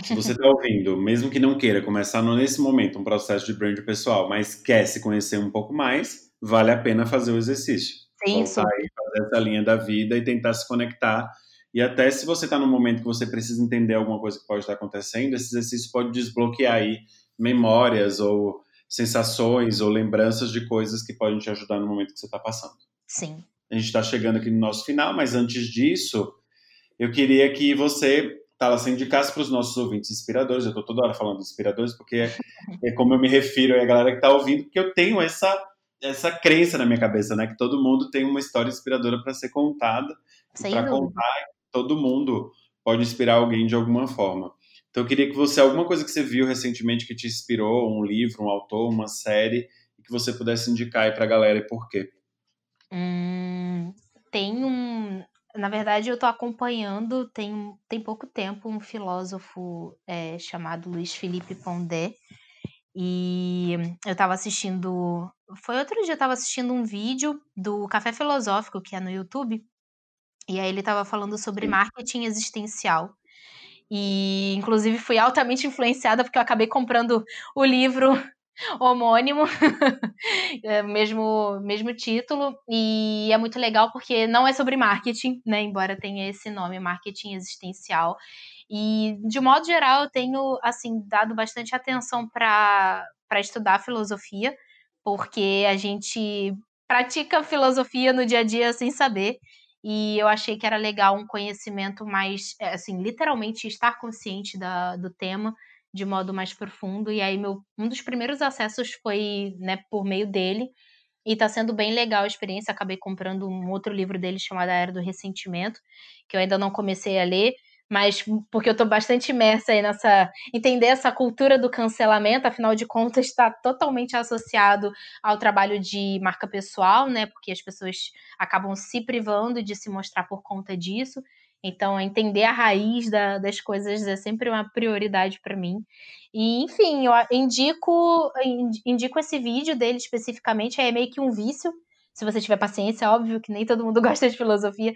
se você está ouvindo, mesmo que não queira começar nesse momento um processo de brand pessoal, mas quer se conhecer um pouco mais, vale a pena fazer o exercício. Sim, Voltar e fazer essa linha da vida e tentar se conectar. E até se você está num momento que você precisa entender alguma coisa que pode estar acontecendo, esse exercício pode desbloquear aí memórias ou sensações ou lembranças de coisas que podem te ajudar no momento que você está passando. Sim. A gente está chegando aqui no nosso final, mas antes disso, eu queria que você Tala, você indicasse para os nossos ouvintes inspiradores, eu estou toda hora falando de inspiradores, porque é, é como eu me refiro à galera que está ouvindo, porque eu tenho essa, essa crença na minha cabeça, né? Que todo mundo tem uma história inspiradora para ser contada. Para contar, todo mundo pode inspirar alguém de alguma forma. Então eu queria que você, alguma coisa que você viu recentemente que te inspirou, um livro, um autor, uma série, e que você pudesse indicar aí para a galera e por quê. Hum, tem um, na verdade, eu estou acompanhando tem, tem pouco tempo um filósofo é, chamado Luiz Felipe Pondé. E eu estava assistindo. Foi outro dia, eu estava assistindo um vídeo do Café Filosófico, que é no YouTube. E aí ele estava falando sobre marketing existencial. E, inclusive, fui altamente influenciada porque eu acabei comprando o livro homônimo, é, mesmo, mesmo título, e é muito legal porque não é sobre marketing, né? Embora tenha esse nome, marketing existencial. E, de modo geral, eu tenho, assim, dado bastante atenção para estudar filosofia, porque a gente pratica filosofia no dia a dia sem saber. E eu achei que era legal um conhecimento mais, é, assim, literalmente estar consciente da, do tema de modo mais profundo. E aí, meu, um dos primeiros acessos foi né, por meio dele. E tá sendo bem legal a experiência. Acabei comprando um outro livro dele chamado A Era do Ressentimento, que eu ainda não comecei a ler, mas porque eu tô bastante imersa aí nessa. entender essa cultura do cancelamento, afinal de contas, está totalmente associado ao trabalho de marca pessoal, né? Porque as pessoas acabam se privando de se mostrar por conta disso. Então, entender a raiz da, das coisas é sempre uma prioridade para mim. E, enfim, eu indico, indico esse vídeo dele especificamente, é meio que um vício se você tiver paciência, óbvio que nem todo mundo gosta de filosofia,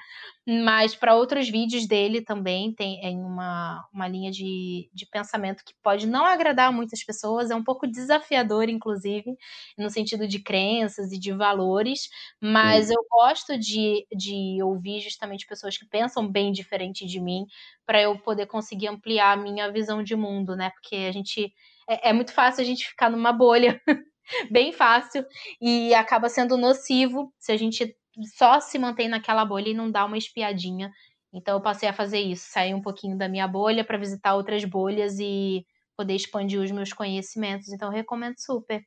mas para outros vídeos dele também tem uma, uma linha de, de pensamento que pode não agradar a muitas pessoas, é um pouco desafiador, inclusive, no sentido de crenças e de valores, mas Sim. eu gosto de, de ouvir justamente pessoas que pensam bem diferente de mim, para eu poder conseguir ampliar a minha visão de mundo, né? Porque a gente. É, é muito fácil a gente ficar numa bolha bem fácil e acaba sendo nocivo se a gente só se mantém naquela bolha e não dá uma espiadinha. Então eu passei a fazer isso, sair um pouquinho da minha bolha para visitar outras bolhas e poder expandir os meus conhecimentos. Então eu recomendo super.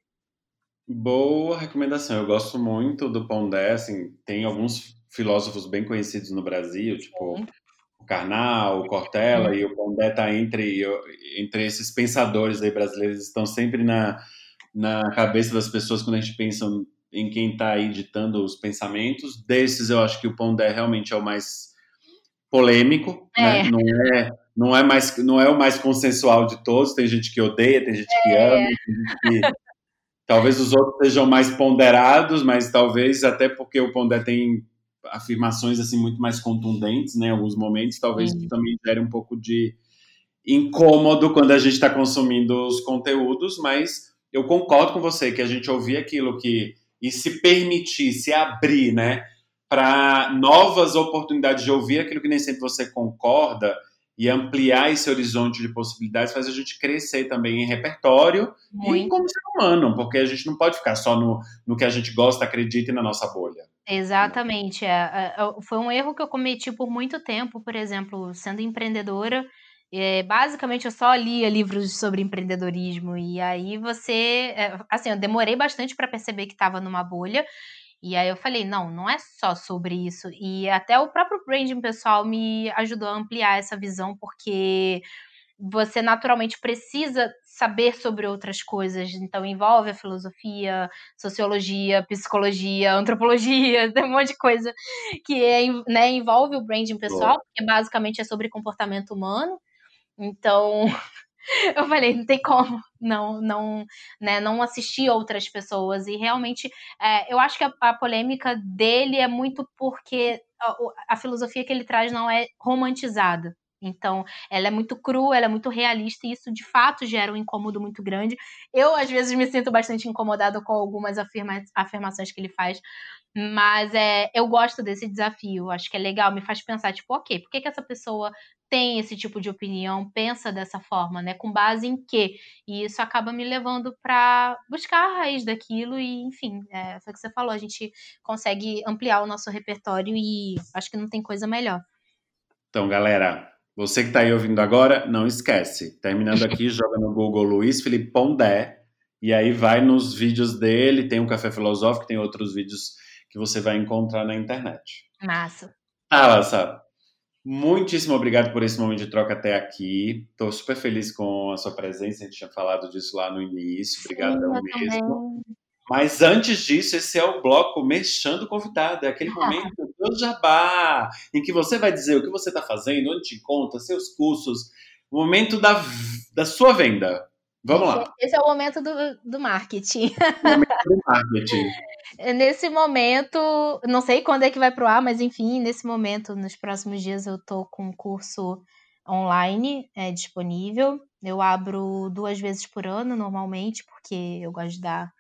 Boa recomendação. Eu gosto muito do Pondé, assim, tem alguns filósofos bem conhecidos no Brasil, tipo o Karnal, o Cortella, e o Pondé tá entre, entre esses pensadores aí brasileiros, estão sempre na, na cabeça das pessoas quando a gente pensa em quem está aí ditando os pensamentos. Desses, eu acho que o Pondé realmente é o mais polêmico, é. Né? Não é não é mais não é o mais consensual de todos. Tem gente que odeia, tem gente que é. ama, tem gente que talvez os outros sejam mais ponderados, mas talvez até porque o Pondé tem afirmações assim muito mais contundentes, né? Em alguns momentos, talvez Sim. também gere um pouco de incômodo quando a gente está consumindo os conteúdos, mas eu concordo com você que a gente ouvir aquilo que e se permitir, se abrir, né, para novas oportunidades de ouvir aquilo que nem sempre você concorda e ampliar esse horizonte de possibilidades faz a gente crescer também em repertório Muito. e como ser humano, porque a gente não pode ficar só no, no que a gente gosta, acredita e na nossa bolha. Exatamente. É, é, é foi um erro que eu cometi por muito tempo, por exemplo, sendo empreendedora, é, basicamente, eu só lia livros sobre empreendedorismo. E aí você. É, assim, eu demorei bastante para perceber que estava numa bolha. E aí eu falei, não, não é só sobre isso. E até o próprio branding pessoal me ajudou a ampliar essa visão, porque você naturalmente precisa saber sobre outras coisas. Então, envolve a filosofia, sociologia, psicologia, antropologia, tem um monte de coisa que é, né, envolve o branding pessoal, porque basicamente é sobre comportamento humano. Então, eu falei, não tem como não não né, não assistir outras pessoas. E realmente é, eu acho que a, a, polêmica dele é muito porque a, a, filosofia que ele traz não é romantizada. Então, ela é muito crua, ela é muito realista e isso de fato gera um incômodo muito grande. Eu, às vezes, me sinto bastante incomodada com algumas afirma afirmações que ele faz, mas é, eu gosto desse desafio, acho que é legal, me faz pensar, tipo, ok, por que, que essa pessoa tem esse tipo de opinião, pensa dessa forma, né? Com base em quê? E isso acaba me levando para buscar a raiz daquilo e, enfim, é, foi o que você falou, a gente consegue ampliar o nosso repertório e acho que não tem coisa melhor. Então, galera, você que está aí ouvindo agora, não esquece. Terminando aqui, joga no Google Luiz Felipe Pondé e aí vai nos vídeos dele. Tem o Café Filosófico, tem outros vídeos que você vai encontrar na internet. Massa. Ah, Laça, muitíssimo obrigado por esse momento de troca até aqui. Estou super feliz com a sua presença. A gente tinha falado disso lá no início. Obrigado mesmo. Também. Mas antes disso, esse é o bloco Mexendo Convidado. É aquele momento do jabá, em que você vai dizer o que você está fazendo, onde te conta, seus cursos, o momento da, da sua venda. Vamos esse, lá. Esse é o momento do, do marketing. O momento do marketing. nesse momento, não sei quando é que vai pro ar, mas enfim, nesse momento, nos próximos dias, eu tô com um curso online é, disponível. Eu abro duas vezes por ano, normalmente, porque eu gosto de dar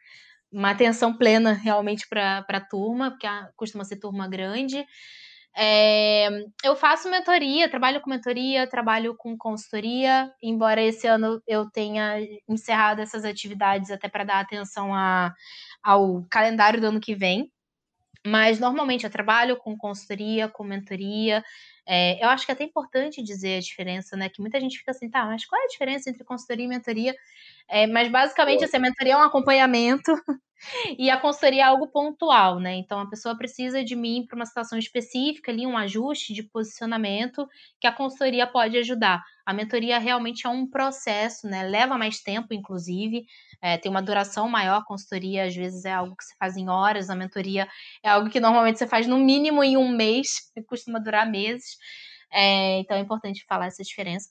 uma atenção plena realmente para a turma, porque costuma ser turma grande. É, eu faço mentoria, trabalho com mentoria, trabalho com consultoria, embora esse ano eu tenha encerrado essas atividades até para dar atenção a, ao calendário do ano que vem. Mas normalmente eu trabalho com consultoria, com mentoria. É, eu acho que é até importante dizer a diferença, né? Que muita gente fica assim, tá, mas qual é a diferença entre consultoria e mentoria? É, mas basicamente, assim, a mentoria é um acompanhamento e a consultoria é algo pontual, né? Então a pessoa precisa de mim para uma situação específica, ali um ajuste de posicionamento que a consultoria pode ajudar. A mentoria realmente é um processo, né? Leva mais tempo, inclusive, é, tem uma duração maior. A consultoria às vezes é algo que você faz em horas, a mentoria é algo que normalmente você faz no mínimo em um mês, costuma durar meses. É, então é importante falar essa diferença.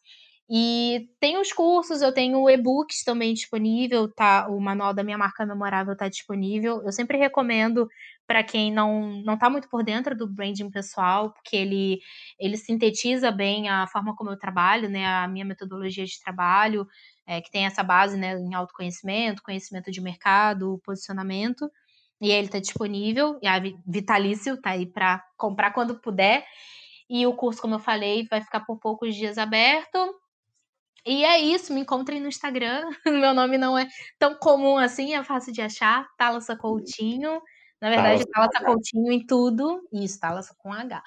E tem os cursos, eu tenho e-books também disponível, tá? O manual da minha marca memorável tá disponível. Eu sempre recomendo para quem não não tá muito por dentro do branding pessoal, porque ele ele sintetiza bem a forma como eu trabalho, né? A minha metodologia de trabalho, é, que tem essa base, né, em autoconhecimento, conhecimento de mercado, posicionamento. E ele tá disponível, e a Vitalício tá aí para comprar quando puder. E o curso, como eu falei, vai ficar por poucos dias aberto. E é isso, me encontrem no Instagram. Meu nome não é tão comum assim, é fácil de achar. Thalassa Coutinho. Na verdade, Thalassa Coutinho em tudo. Isso, Thalassa com H.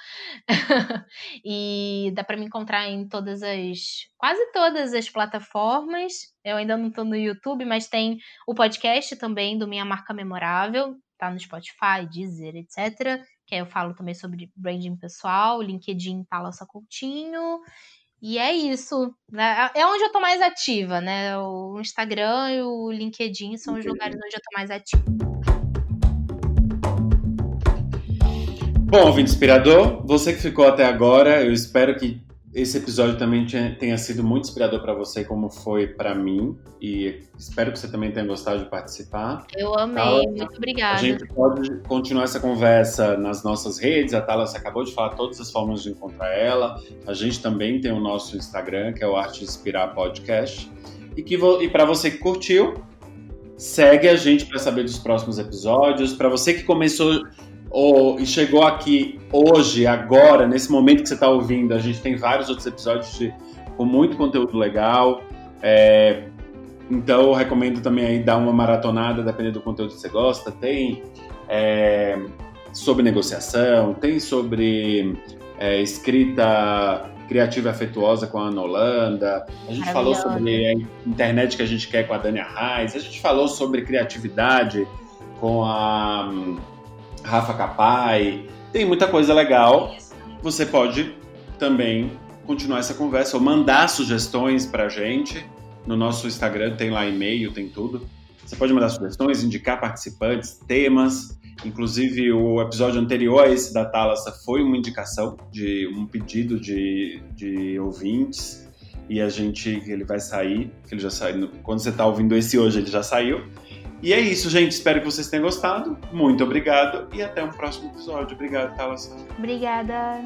e dá para me encontrar em todas as. quase todas as plataformas. Eu ainda não estou no YouTube, mas tem o podcast também do Minha Marca Memorável. Tá no Spotify, Deezer, etc. Que aí eu falo também sobre branding pessoal, LinkedIn Thalassa Coutinho. E é isso. Né? É onde eu tô mais ativa, né? O Instagram e o LinkedIn são os lugares onde eu tô mais ativa. Bom, ouvinte inspirador, você que ficou até agora, eu espero que esse episódio também tenha sido muito inspirador para você, como foi para mim. E espero que você também tenha gostado de participar. Eu amei, tá? muito obrigada. A gente pode continuar essa conversa nas nossas redes. A Thalas acabou de falar todas as formas de encontrar ela. A gente também tem o nosso Instagram, que é o Arte Inspirar Podcast. E, que e para você que curtiu, segue a gente para saber dos próximos episódios. Para você que começou ou, e chegou aqui hoje, agora, nesse momento que você está ouvindo, a gente tem vários outros episódios de, com muito conteúdo legal. É, então eu recomendo também aí dar uma maratonada, dependendo do conteúdo que você gosta. Tem é, sobre negociação, tem sobre é, escrita criativa e afetuosa com a Ana Holanda. A gente falou sobre a internet que a gente quer com a Dania Reis. A gente falou sobre criatividade com a Rafa Capai, tem muita coisa legal. Você pode também continuar essa conversa ou mandar sugestões para a gente No nosso Instagram tem lá e-mail, tem tudo. Você pode mandar sugestões, indicar participantes, temas. Inclusive, o episódio anterior a esse da Thalassa foi uma indicação de um pedido de, de ouvintes. E a gente, ele vai sair, ele já saiu. Quando você está ouvindo esse hoje, ele já saiu. E é isso, gente. Espero que vocês tenham gostado. Muito obrigado e até um próximo episódio. Obrigado, Thalassa. Obrigada.